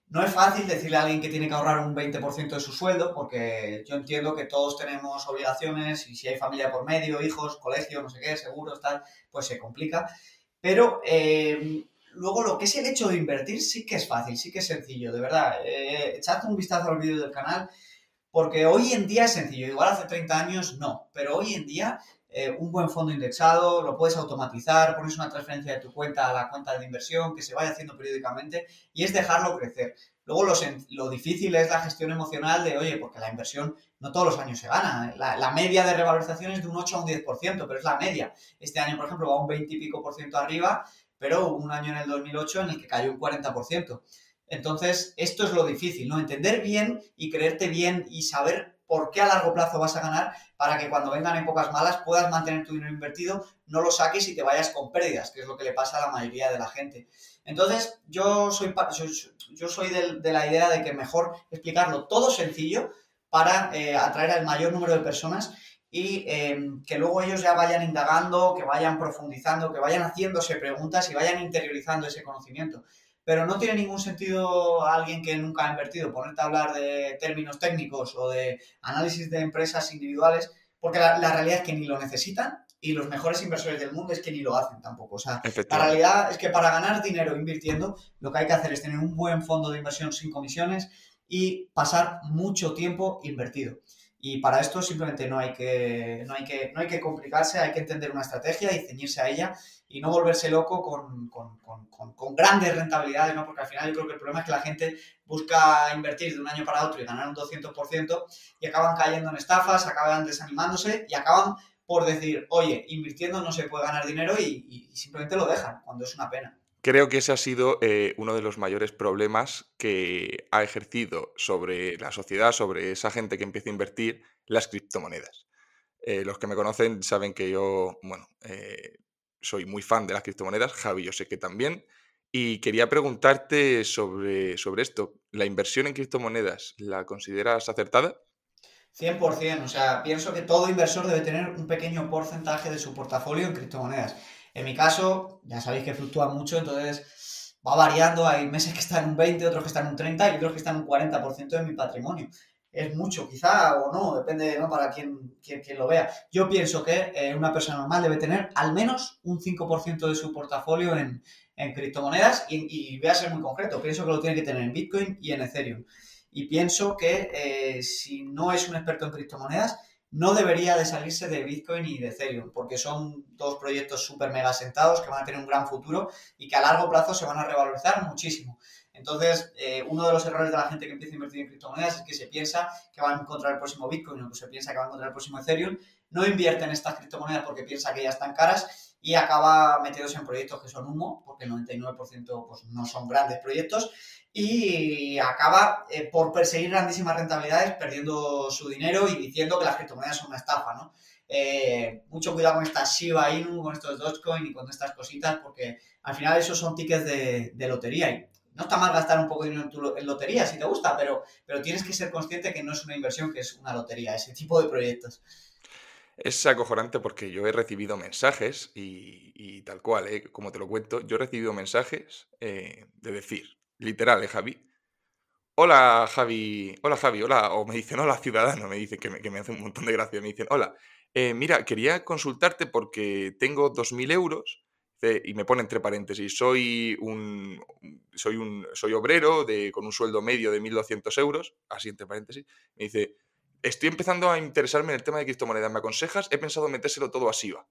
B: no es fácil decirle a alguien que tiene que ahorrar un 20% de su sueldo porque yo entiendo que todos tenemos obligaciones y si hay familia por medio, hijos, colegio, no sé qué, seguros, tal, pues se complica. Pero... Eh, luego lo que es el hecho de invertir sí que es fácil, sí que es sencillo, de verdad. Eh, echad un vistazo al vídeo del canal, porque hoy en día es sencillo. Igual hace 30 años no, pero hoy en día eh, un buen fondo indexado lo puedes automatizar, pones una transferencia de tu cuenta a la cuenta de inversión que se vaya haciendo periódicamente y es dejarlo crecer. Luego lo, lo difícil es la gestión emocional de, oye, porque la inversión no todos los años se gana. La, la, media de revalorización es de un 8 a un 10%, pero es la media. Este año, por ejemplo, va un 20 y pico por ciento arriba pero hubo un año en el 2008 en el que cayó un 40%. Entonces, esto es lo difícil, ¿no? Entender bien y creerte bien y saber por qué a largo plazo vas a ganar para que cuando vengan épocas malas puedas mantener tu dinero invertido, no lo saques y te vayas con pérdidas, que es lo que le pasa a la mayoría de la gente. Entonces, yo soy, yo soy de, la idea de que mejor explicarlo todo sencillo para eh, atraer al mayor número de personas y em, que luego ellos ya vayan indagando, que vayan profundizando, que vayan haciéndose preguntas y vayan interiorizando ese conocimiento. Pero no tiene ningún sentido a alguien que nunca ha invertido ponerte a hablar de términos técnicos o de análisis de empresas individuales, porque la, realidad es que ni lo necesitan y los mejores inversores del mundo es que ni lo hacen tampoco. O sea, la realidad es que para ganar dinero invirtiendo, lo que hay que hacer es tener un buen fondo de inversión sin comisiones y pasar mucho tiempo invertido. Y para esto simplemente no hay, que, no, hay que, no hay que complicarse, hay que entender una estrategia y ceñirse a ella y no volverse loco con, con, con, con, grandes rentabilidades, ¿no? porque al final yo creo que el problema es que la gente busca invertir de un año para otro y ganar un 200% y acaban cayendo en estafas, acaban desanimándose y acaban por decir, oye, invirtiendo no se puede ganar dinero y, y simplemente lo dejan, cuando es una pena.
A: Creo que ese ha sido eh, uno de los mayores problemas que ha ejercido sobre la sociedad, sobre esa gente que empieza a invertir las criptomonedas. Eh, los que me conocen saben que yo, bueno, eh, soy muy fan de las criptomonedas, Javi yo sé que también, y quería preguntarte sobre, sobre esto. ¿La inversión en criptomonedas la consideras acertada?
B: 100%, o sea, pienso que todo inversor debe tener un pequeño porcentaje de su portafolio en criptomonedas. En mi caso, ya sabéis que fluctúa mucho, entonces va variando. Hay meses que están en un 20, otros que están en un 30 y otros que están en un 40% de mi patrimonio. Es mucho, quizá, o no, depende ¿no? para quien, quien, lo vea. Yo pienso que eh, una persona normal debe tener al menos un 5% de su portafolio en, en criptomonedas y, voy a ser muy concreto, pienso que lo tiene que tener en Bitcoin y en Ethereum. Y pienso que eh, si no es un experto en criptomonedas, no debería de salirse de Bitcoin y de Ethereum, porque son dos proyectos súper mega sentados que van a tener un gran futuro y que a largo plazo se van a revalorizar muchísimo. Entonces, eh, uno de los errores de la gente que empieza a invertir en criptomonedas es que se piensa que va a encontrar el próximo Bitcoin o que se piensa que va a encontrar el próximo Ethereum, no invierte en estas criptomonedas porque piensa que ya están caras y acaba metiéndose en proyectos que son humo, porque el 99% pues, no son grandes proyectos, y acaba eh, por perseguir grandísimas rentabilidades perdiendo su dinero y diciendo que las criptomonedas son una estafa, ¿no? Eh, mucho cuidado con estas Shiba Inu, con estos Dogecoin y con estas cositas, porque al final esos son tickets de, lotería. Y no está mal gastar un poco de dinero en, lotería si te gusta, pero, pero tienes que ser consciente que no es una inversión, que es una lotería, ese tipo de proyectos.
A: Es acojonante porque yo he recibido mensajes y, tal cual, ¿eh? como te lo cuento, yo he recibido mensajes de decir, literal, ¿eh, Javi? Hola, Javi, hola, Javi, hola, o me dicen hola, ciudadano, me dicen que me, que me hace un montón de gracia, me dicen, hola, eh, mira, quería consultarte porque tengo 2.000 euros, y me pone entre paréntesis, soy un, soy un soy obrero de, con un sueldo medio de 1.200 euros, así entre paréntesis, me dice, estoy empezando a interesarme en el tema de criptomonedas, ¿me aconsejas? He pensado metérselo todo a SIVA.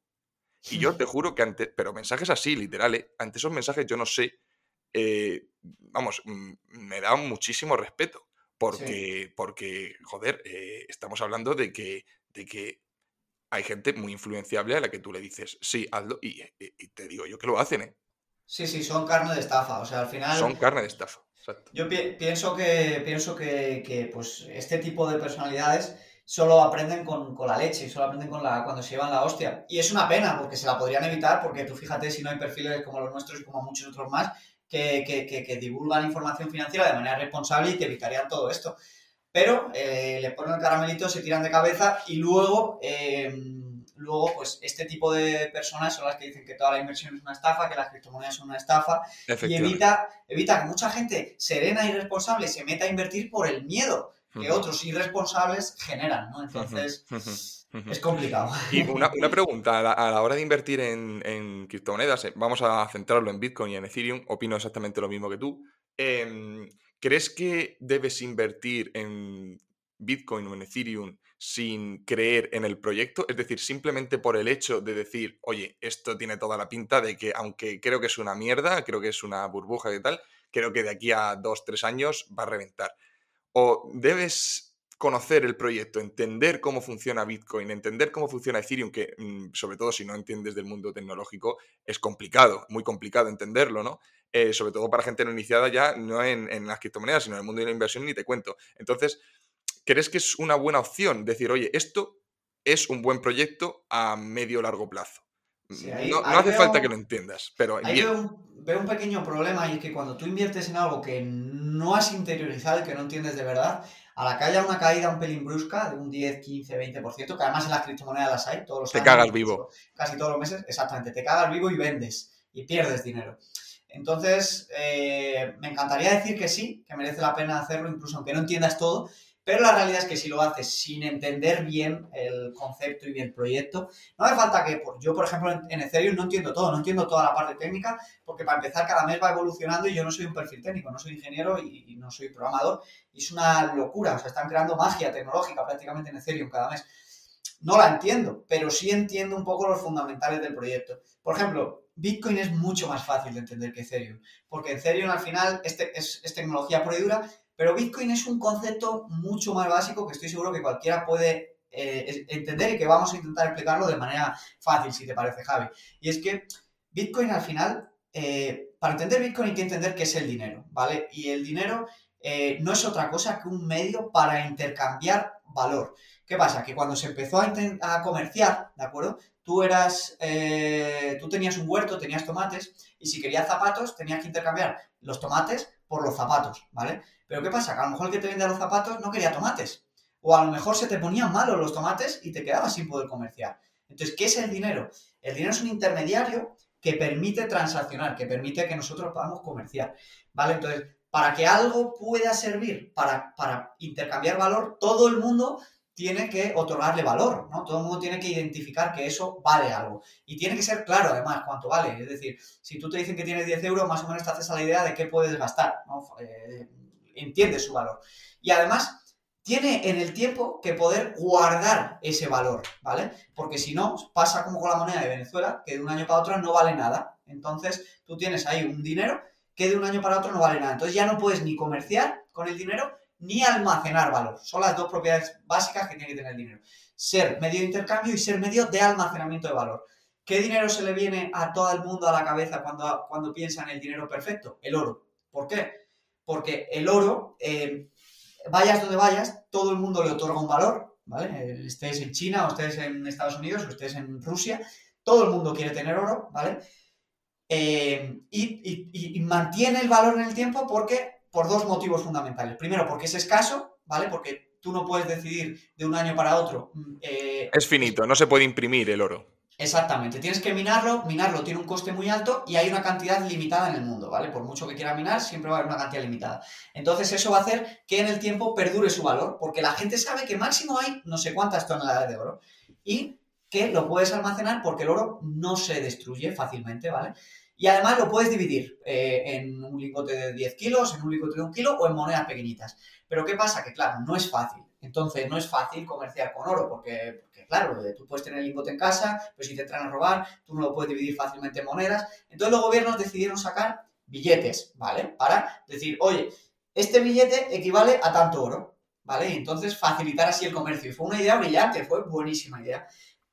A: Y yo te juro que ante, pero mensajes así, literales, ¿eh? ante esos mensajes yo no sé, eh, vamos, mm, me da muchísimo respeto. Porque, porque joder, eh, estamos hablando de que, de que hay gente muy influenciable a la que tú le dices, sí, hazlo, y, te digo yo que lo hacen, ¿eh?
B: Sí, sí, son carne de estafa. O sea, al final.
A: Son carne de estafa.
B: Yo pienso que, pienso que, que, pues, este tipo de personalidades solo aprenden con, la leche, solo aprenden con la, cuando se llevan la hostia. Y es una pena, porque se la podrían evitar, porque tú fíjate si no hay perfiles como los nuestros y como muchos otros más, que, divulgan información financiera de manera responsable y que evitarían todo esto. Pero eh, le ponen el caramelito, se tiran de cabeza y luego, em, luego, pues este tipo de personas son las que dicen que toda la inversión es una estafa, que las criptomonedas son una estafa y evita, evita que mucha gente serena y responsable se meta a invertir por el miedo que otros irresponsables generan, ¿no? Entonces, es complicado.
A: Y una, pregunta, a la, hora de invertir en, criptomonedas, eh, vamos a centrarlo en Bitcoin y en Ethereum, opino exactamente lo mismo que tú. Em, ¿Crees que debes invertir en Bitcoin o en Ethereum sin creer en el proyecto? Es decir, simplemente por el hecho de decir, oye, esto tiene toda la pinta de que, aunque creo que es una mierda, creo que es una burbuja y tal, creo que de aquí a dos, tres años va a reventar o debes conocer el proyecto, entender cómo funciona Bitcoin, entender cómo funciona Ethereum, que mm, sobre todo si no entiendes del mundo tecnológico es complicado, muy complicado entenderlo, ¿no? Eh, sobre todo para gente no iniciada ya, no en, las criptomonedas, sino en el mundo de la inversión, ni te cuento. Entonces, ¿crees que es una buena opción decir, oye, esto es un buen proyecto a medio o largo plazo? no, hace falta que lo entiendas, pero...
B: Ahí veo un, pequeño problema y es que cuando tú inviertes en algo que no has interiorizado y que no entiendes de verdad, a la que haya una caída un pelín brusca de un 10, 15, 20%, que además en las criptomonedas las hay todos los
A: Te cagas vivo.
B: Casi todos los meses, exactamente, te cagas vivo y vendes y pierdes dinero. Entonces, eh, me encantaría decir que sí, que merece la pena hacerlo, incluso aunque no entiendas todo, pero la realidad es que si lo haces sin entender bien el concepto y bien el proyecto, no hace falta que, yo por ejemplo en Ethereum no entiendo todo, no entiendo toda la parte técnica, porque para empezar cada mes va evolucionando y yo no soy un perfil técnico, no soy ingeniero y, no soy programador, y es una locura, o sea, están creando magia tecnológica prácticamente en Ethereum cada mes. No la entiendo, pero sí entiendo un poco los fundamentales del proyecto. Por ejemplo, Bitcoin es mucho más fácil de entender que Ethereum, porque Ethereum al final es, es tecnología pura y dura, pero Bitcoin es un concepto mucho más básico que estoy seguro que cualquiera puede eh, entender y que vamos a intentar explicarlo de manera fácil, si te parece, Javi. Y es que Bitcoin al final, eh, para entender Bitcoin hay que entender qué es el dinero, ¿vale? Y el dinero eh, no es otra cosa que un medio para intercambiar valor. ¿Qué pasa? Que cuando se empezó a, a comerciar, ¿de acuerdo? Tú eras, tú tenías un huerto, tenías tomates, y si querías zapatos, tenías que intercambiar los tomates por los zapatos, ¿vale? Pero ¿qué pasa? Que a lo mejor el que te vendía los zapatos no quería tomates. O a lo mejor se te ponían malos los tomates y te quedabas sin poder comerciar. Entonces, ¿qué es el dinero? El dinero es un intermediario que permite transaccionar, que permite que nosotros podamos comerciar. ¿Vale? Entonces, para que algo pueda servir para, para intercambiar valor, todo el mundo tiene que otorgarle valor, ¿no? Todo el mundo tiene que identificar que eso vale algo. Y tiene que ser claro, además, cuánto vale. Es decir, si tú te dicen que tienes 10 euros, más o menos te haces a la idea de qué puedes gastar, ¿no? Eh, entiende su valor. Y además tiene en el tiempo que poder guardar ese valor, ¿vale? Porque si no, pasa como con la moneda de Venezuela, que de un año para otro no vale nada. Entonces, tú tienes ahí un dinero que de un año para otro no vale nada. Entonces ya no puedes ni comerciar con el dinero ni almacenar valor. Son las dos propiedades básicas que tiene que tener el dinero. Ser medio de intercambio y ser medio de almacenamiento de valor. ¿Qué dinero se le viene a todo el mundo a la cabeza cuando, cuando piensa en el dinero perfecto? El oro. ¿Por qué? porque el oro, eh, vayas donde vayas, todo el mundo le otorga un valor, ¿vale? Estés en China o estés en Estados Unidos o estés en Rusia, todo el mundo quiere tener oro, ¿vale? Eh, y, mantiene el valor en el tiempo porque, por dos motivos fundamentales. Primero, porque es escaso, ¿vale? Porque tú no puedes decidir de un año para otro.
A: Mm, eh, es finito, no se puede imprimir el oro.
B: Exactamente, tienes que minarlo, minarlo tiene un coste muy alto y hay una cantidad limitada en el mundo, ¿vale? Por mucho que quiera minar, siempre va a haber una cantidad limitada. Entonces eso va a hacer que en el tiempo perdure su valor, porque la gente sabe que máximo hay no sé cuántas toneladas de oro. Y que lo puedes almacenar porque el oro no se destruye fácilmente, ¿vale? Y además lo puedes dividir eh, en un lingote de 10 kilos, en un lingote de un kilo o en monedas pequeñitas. Pero ¿qué pasa? Que claro, no es fácil. Entonces no es fácil comerciar con oro porque, porque, claro, tú puedes tener el lingote en casa, pero si te entran a robar, tú no lo puedes dividir fácilmente en monedas. Entonces los gobiernos decidieron sacar billetes, ¿vale? Para decir, oye, este billete equivale a tanto oro, ¿vale? Y entonces facilitar así el comercio. Y fue una idea brillante, fue buenísima idea.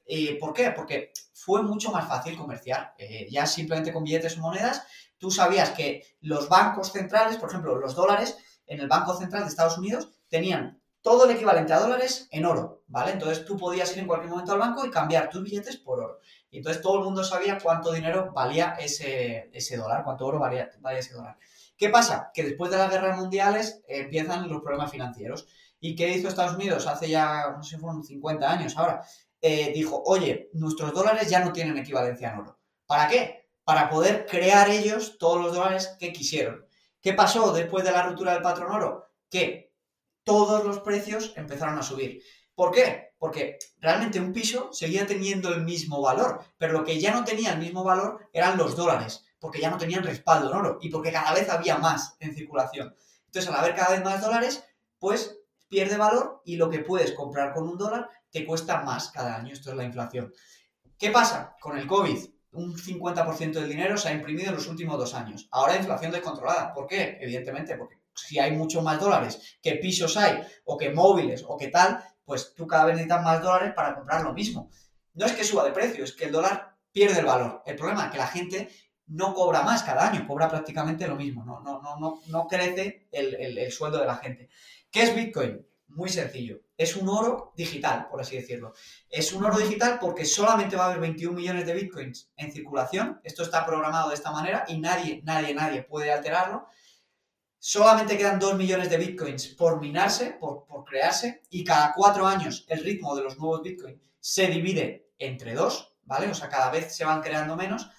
B: Eh, ¿Por qué? Porque fue mucho más fácil comerciar. Eh, ya simplemente con billetes o monedas, tú sabías que los bancos centrales, por ejemplo, los dólares, en el Banco Central de Estados Unidos, tenían todo el equivalente a dólares en oro, ¿vale? Entonces tú podías ir en cualquier momento al banco y cambiar tus billetes por oro. Y entonces todo el mundo sabía cuánto dinero valía ese, ese dólar, cuánto oro valía, valía ese dólar. ¿Qué pasa? Que después de las guerras mundiales empiezan los problemas financieros. ¿Y qué hizo Estados Unidos hace ya, no sé, fueron 50 años ahora? Eh, dijo, oye, nuestros dólares ya no tienen equivalencia en oro. ¿Para qué? Para poder crear ellos todos los dólares que quisieron. ¿Qué pasó después de la ruptura del patrón oro? Que todos los precios empezaron a subir. ¿Por qué? Porque realmente un piso seguía teniendo el mismo valor, pero lo que ya no tenía el mismo valor eran los dólares, porque ya no tenían respaldo en oro y porque cada vez había más en circulación. Entonces, al haber cada vez más dólares, pues pierde valor y lo que puedes comprar con un dólar te cuesta más cada año. Esto es la inflación. ¿Qué pasa? Con el COVID, un 50% del dinero se ha imprimido en los últimos dos años. Ahora inflación descontrolada. ¿Por qué? Evidentemente, porque si hay mucho más dólares que pisos hay, o que móviles, o que tal, pues tú cada vez necesitas más dólares para comprar lo mismo. No es que suba de precio, es que el dólar pierde el valor. El problema es que la gente no cobra más cada año, cobra prácticamente lo mismo, no, no, no, no, crece el sueldo de la gente. ¿Qué es Bitcoin? Muy sencillo. Es un oro digital, por así decirlo. Es un oro digital porque solamente va a haber 21 millones de bitcoins en circulación. Esto está programado de esta manera y nadie, nadie, nadie puede alterarlo. Solamente quedan 2 millones de bitcoins por minarse, por, por crearse, y cada cuatro años el ritmo de los nuevos bitcoins se divide entre dos, ¿vale? O sea, cada vez se van creando menos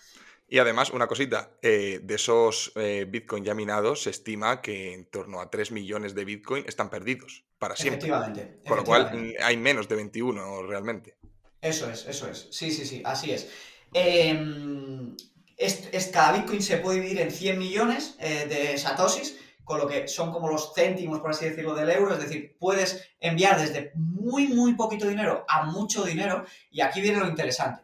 A: y además, una cosita, eh, de esos eh, Bitcoin ya minados, se estima que en torno a 3 millones de Bitcoin están perdidos para siempre.
B: Efectivamente.
A: Con lo cual, mm, hay menos de 21 realmente.
B: Eso es, eso es. Sí, sí, sí, así es. Em, es, cada Bitcoin se puede dividir en 100 millones eh, de satoshis, con lo que son como los céntimos, por así decirlo, del euro. Es decir, puedes enviar desde muy, muy poquito dinero a mucho dinero. Y aquí viene lo interesante.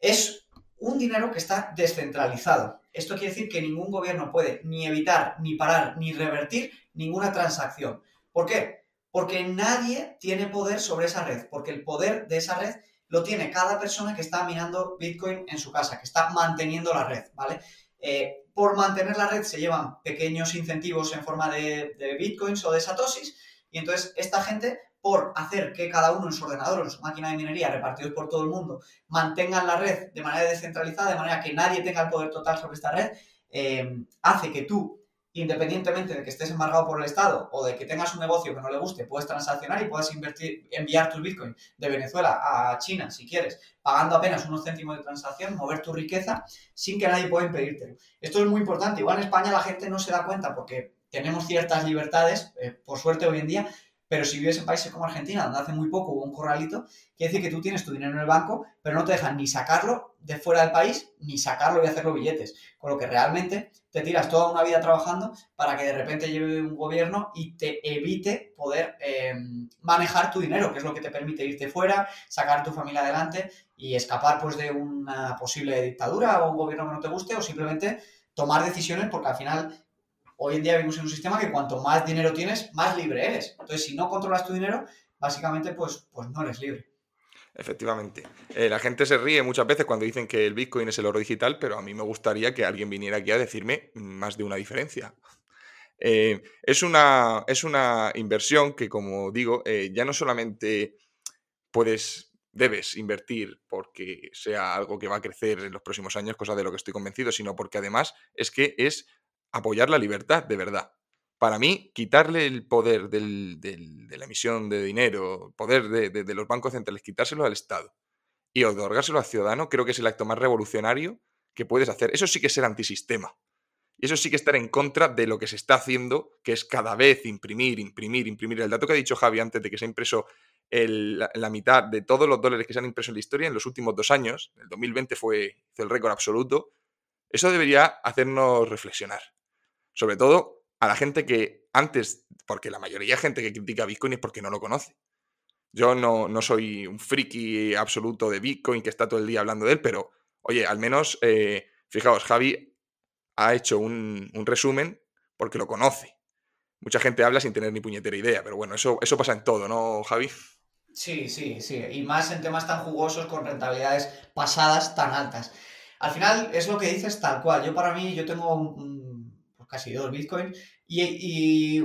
B: Es un dinero que está descentralizado. Esto quiere decir que ningún gobierno puede ni evitar, ni parar, ni revertir ninguna transacción. ¿Por qué? Porque nadie tiene poder sobre esa red, porque el poder de esa red lo tiene cada persona que está minando Bitcoin en su casa, que está manteniendo la red, ¿vale? Eh, por mantener la red se llevan pequeños incentivos en forma de, de Bitcoins o de Satoshis, y entonces esta gente por hacer que cada uno en su ordenador, en su máquina de minería, repartidos por todo el mundo, mantengan la red de manera descentralizada, de manera que nadie tenga el poder total sobre esta red, eh, hace que tú, independientemente de que estés embargado por el Estado o de que tengas un negocio que no le guste, puedes transaccionar y puedas invertir, enviar tus bitcoins de Venezuela a China, si quieres, pagando apenas unos céntimos de transacción, mover tu riqueza sin que nadie pueda impedírtelo. Esto es muy importante. Igual en España la gente no se da cuenta porque tenemos ciertas libertades, eh, por suerte hoy en día, pero si vives en países como Argentina, donde hace muy poco hubo un corralito, quiere decir que tú tienes tu dinero en el banco, pero no te dejan ni sacarlo de fuera del país, ni sacarlo y hacerlo billetes. Con lo que realmente te tiras toda una vida trabajando para que de repente lleve un gobierno y te evite poder em, manejar tu dinero, que es lo que te permite irte fuera, sacar tu familia adelante y escapar pues de una posible dictadura o un gobierno que no te guste o simplemente tomar decisiones porque al final hoy en día vivimos en un sistema que cuanto más dinero tienes, más libre eres. Entonces, si no controlas tu dinero, básicamente, pues, pues no eres libre.
A: Efectivamente. Eh, la gente se ríe muchas veces cuando dicen que el Bitcoin es el oro digital, pero a mí me gustaría que alguien viniera aquí a decirme más de una diferencia. Eh, es, una, es, una, inversión que, como digo, eh, ya no solamente puedes, debes invertir porque sea algo que va a crecer en los próximos años, cosa de lo que estoy convencido, sino porque además es que es apoyar la libertad de verdad. Para mí, quitarle el poder de la emisión de dinero, poder de, los bancos centrales, quitárselo al Estado y otorgárselo al ciudadano, creo que es el acto más revolucionario que puedes hacer. Eso sí que es ser antisistema. Y eso sí que estar en contra de lo que se está haciendo, que es cada vez imprimir, imprimir, imprimir. El dato que ha dicho Javi antes de que se ha impreso la, mitad de todos los dólares que se han impreso en la historia en los últimos dos años. El 2020 fue el récord absoluto. Eso debería hacernos reflexionar. Sobre todo a la gente que antes, porque la mayoría de gente que critica Bitcoin es porque no lo conoce. Yo no, no soy un friki absoluto de Bitcoin que está todo el día hablando de él, pero oye, al menos, eh, fijaos, Javi ha hecho un, resumen porque lo conoce. Mucha gente habla sin tener ni puñetera idea, pero bueno, eso, eso pasa en todo, ¿no, Javi?
B: Sí, sí, sí. Y más en temas tan jugosos con rentabilidades pasadas tan altas. Al final es lo que dices tal cual. Yo para mí, yo tengo pues casi dos Bitcoin y,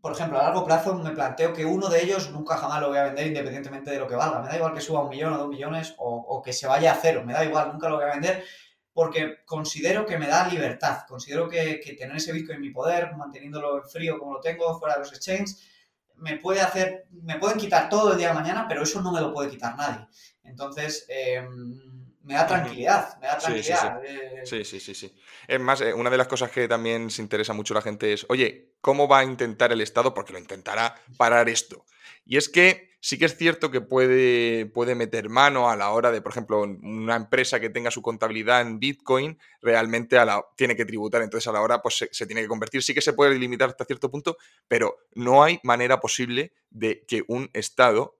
B: por ejemplo, a largo plazo me planteo que uno de ellos nunca jamás lo voy a vender independientemente de lo que valga. Me da igual que suba un millón o dos millones o, o que se vaya a cero. Me da igual, nunca lo voy a vender porque considero que me da libertad, considero que, tener ese Bitcoin en mi poder, manteniéndolo en frío como lo tengo, fuera de los exchanges, me puede hacer, me pueden quitar todo el día de mañana, pero eso no me lo puede quitar nadie. Entonces, em, me da tranquilidad, me da tranquilidad.
A: Eh. Sí, sí, sí, sí, Es más, eh, una de las cosas que también se interesa mucho la gente es, oye, ¿cómo va a intentar el Estado? Porque lo intentará parar esto. Y es que sí que es cierto que puede, puede meter mano a la hora de, por ejemplo, una empresa que tenga su contabilidad en Bitcoin, realmente a la, tiene que tributar, entonces a la hora pues se, tiene que convertir. Sí que se puede limitar hasta cierto punto, pero no hay manera posible de que un Estado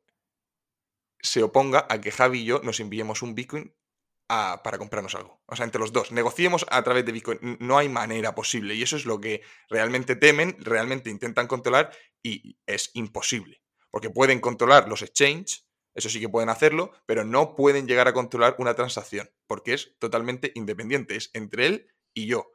A: se oponga a que Javi y yo nos enviemos un Bitcoin para comprarnos algo. O sea, entre los dos. Negociemos a través de Bitcoin. No hay manera posible. Y eso es lo que realmente temen, realmente intentan controlar y es imposible porque pueden controlar los exchanges, eso sí que pueden hacerlo, pero no pueden llegar a controlar una transacción, porque es totalmente independiente, es entre él y yo.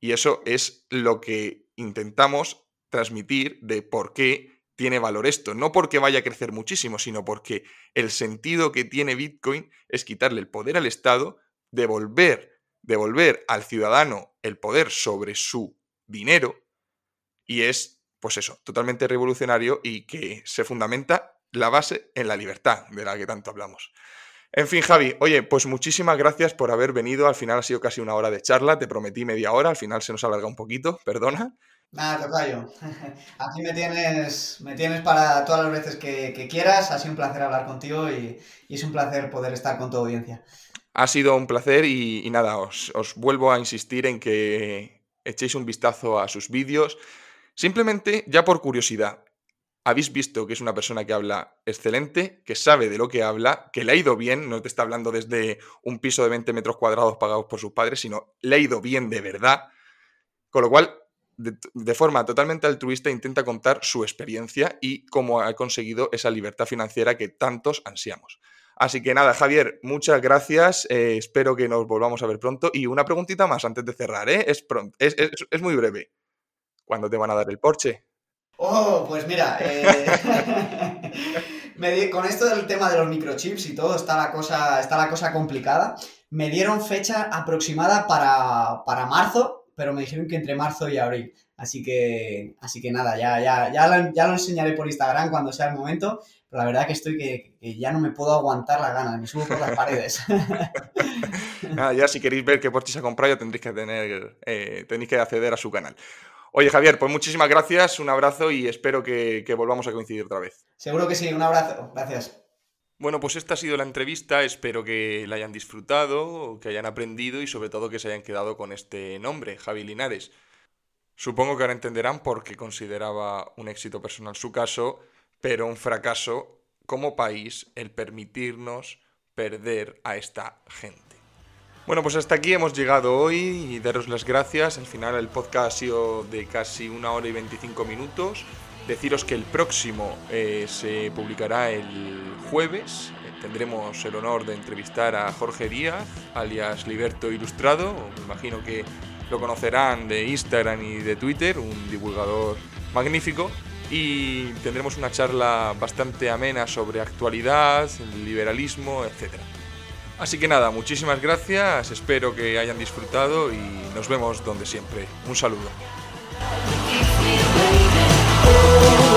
A: Y eso es lo que intentamos transmitir de por qué tiene valor esto. No porque vaya a crecer muchísimo, sino porque el sentido que tiene Bitcoin es quitarle el poder al Estado, devolver, devolver al ciudadano el poder sobre su dinero, y es pues eso, totalmente revolucionario y que se fundamenta la base en la libertad, de la que tanto hablamos. En fin, Javi, oye, pues muchísimas gracias por haber venido. Al final ha sido casi una hora de charla, te prometí media hora, al final se nos alarga un poquito, perdona.
B: Nada, tocayo. Aquí me tienes, me tienes para todas las veces que, quieras. Ha sido un placer hablar contigo y, es un placer poder estar con tu audiencia.
A: Ha sido un placer y, nada, os, os vuelvo a insistir en que echéis un vistazo a sus vídeos. Simplemente, ya por curiosidad, habéis visto que es una persona que habla excelente, que sabe de lo que habla, que le ha ido bien, no te está hablando desde un piso de 20 metros cuadrados pagados por sus padres, sino le ha ido bien de verdad. Con lo cual, de, forma totalmente altruista, intenta contar su experiencia y cómo ha conseguido esa libertad financiera que tantos ansiamos. Así que nada, Javier, muchas gracias. Eh, espero que nos volvamos a ver pronto. Y una preguntita más antes de cerrar, ¿eh? Es, es muy breve. ¿Cuándo te van a dar el Porsche?
B: Oh, pues mira, eh, con esto del tema de los microchips y todo, está la cosa, está la cosa complicada. Me dieron fecha aproximada para, para marzo, pero me dijeron que entre marzo y abril. Así que, así que nada, ya, ya, ya, lo, ya lo enseñaré por Instagram cuando sea el momento. Pero la verdad que estoy que, ya no me puedo aguantar la gana, me subo por las paredes.
A: nada, ya si queréis ver qué Porsche se ha comprado, ya tendréis que tener, eh, tenéis que acceder a su canal. Oye, Javier, pues muchísimas gracias, un abrazo y espero que, volvamos a coincidir otra vez.
B: Seguro que sí, un abrazo, gracias.
A: Bueno, pues esta ha sido la entrevista, espero que la hayan disfrutado, que hayan aprendido y sobre todo que se hayan quedado con este nombre, Javi Linares. Supongo que ahora entenderán por qué consideraba un éxito personal su caso, pero un fracaso como país el permitirnos perder a esta gente. Bueno, pues hasta aquí hemos llegado hoy y daros las gracias. Al final el podcast ha sido de casi una hora y 25 minutos. Deciros que el próximo eh, se publicará el jueves. Eh, tendremos el honor de entrevistar a Jorge Díaz, alias Liberto Ilustrado. Me imagino que lo conocerán de Instagram y de Twitter, un divulgador magnífico. Y tendremos una charla bastante amena sobre actualidad, liberalismo, etcétera. Así que nada, muchísimas gracias, espero que hayan disfrutado y nos vemos donde siempre. Un saludo. oh.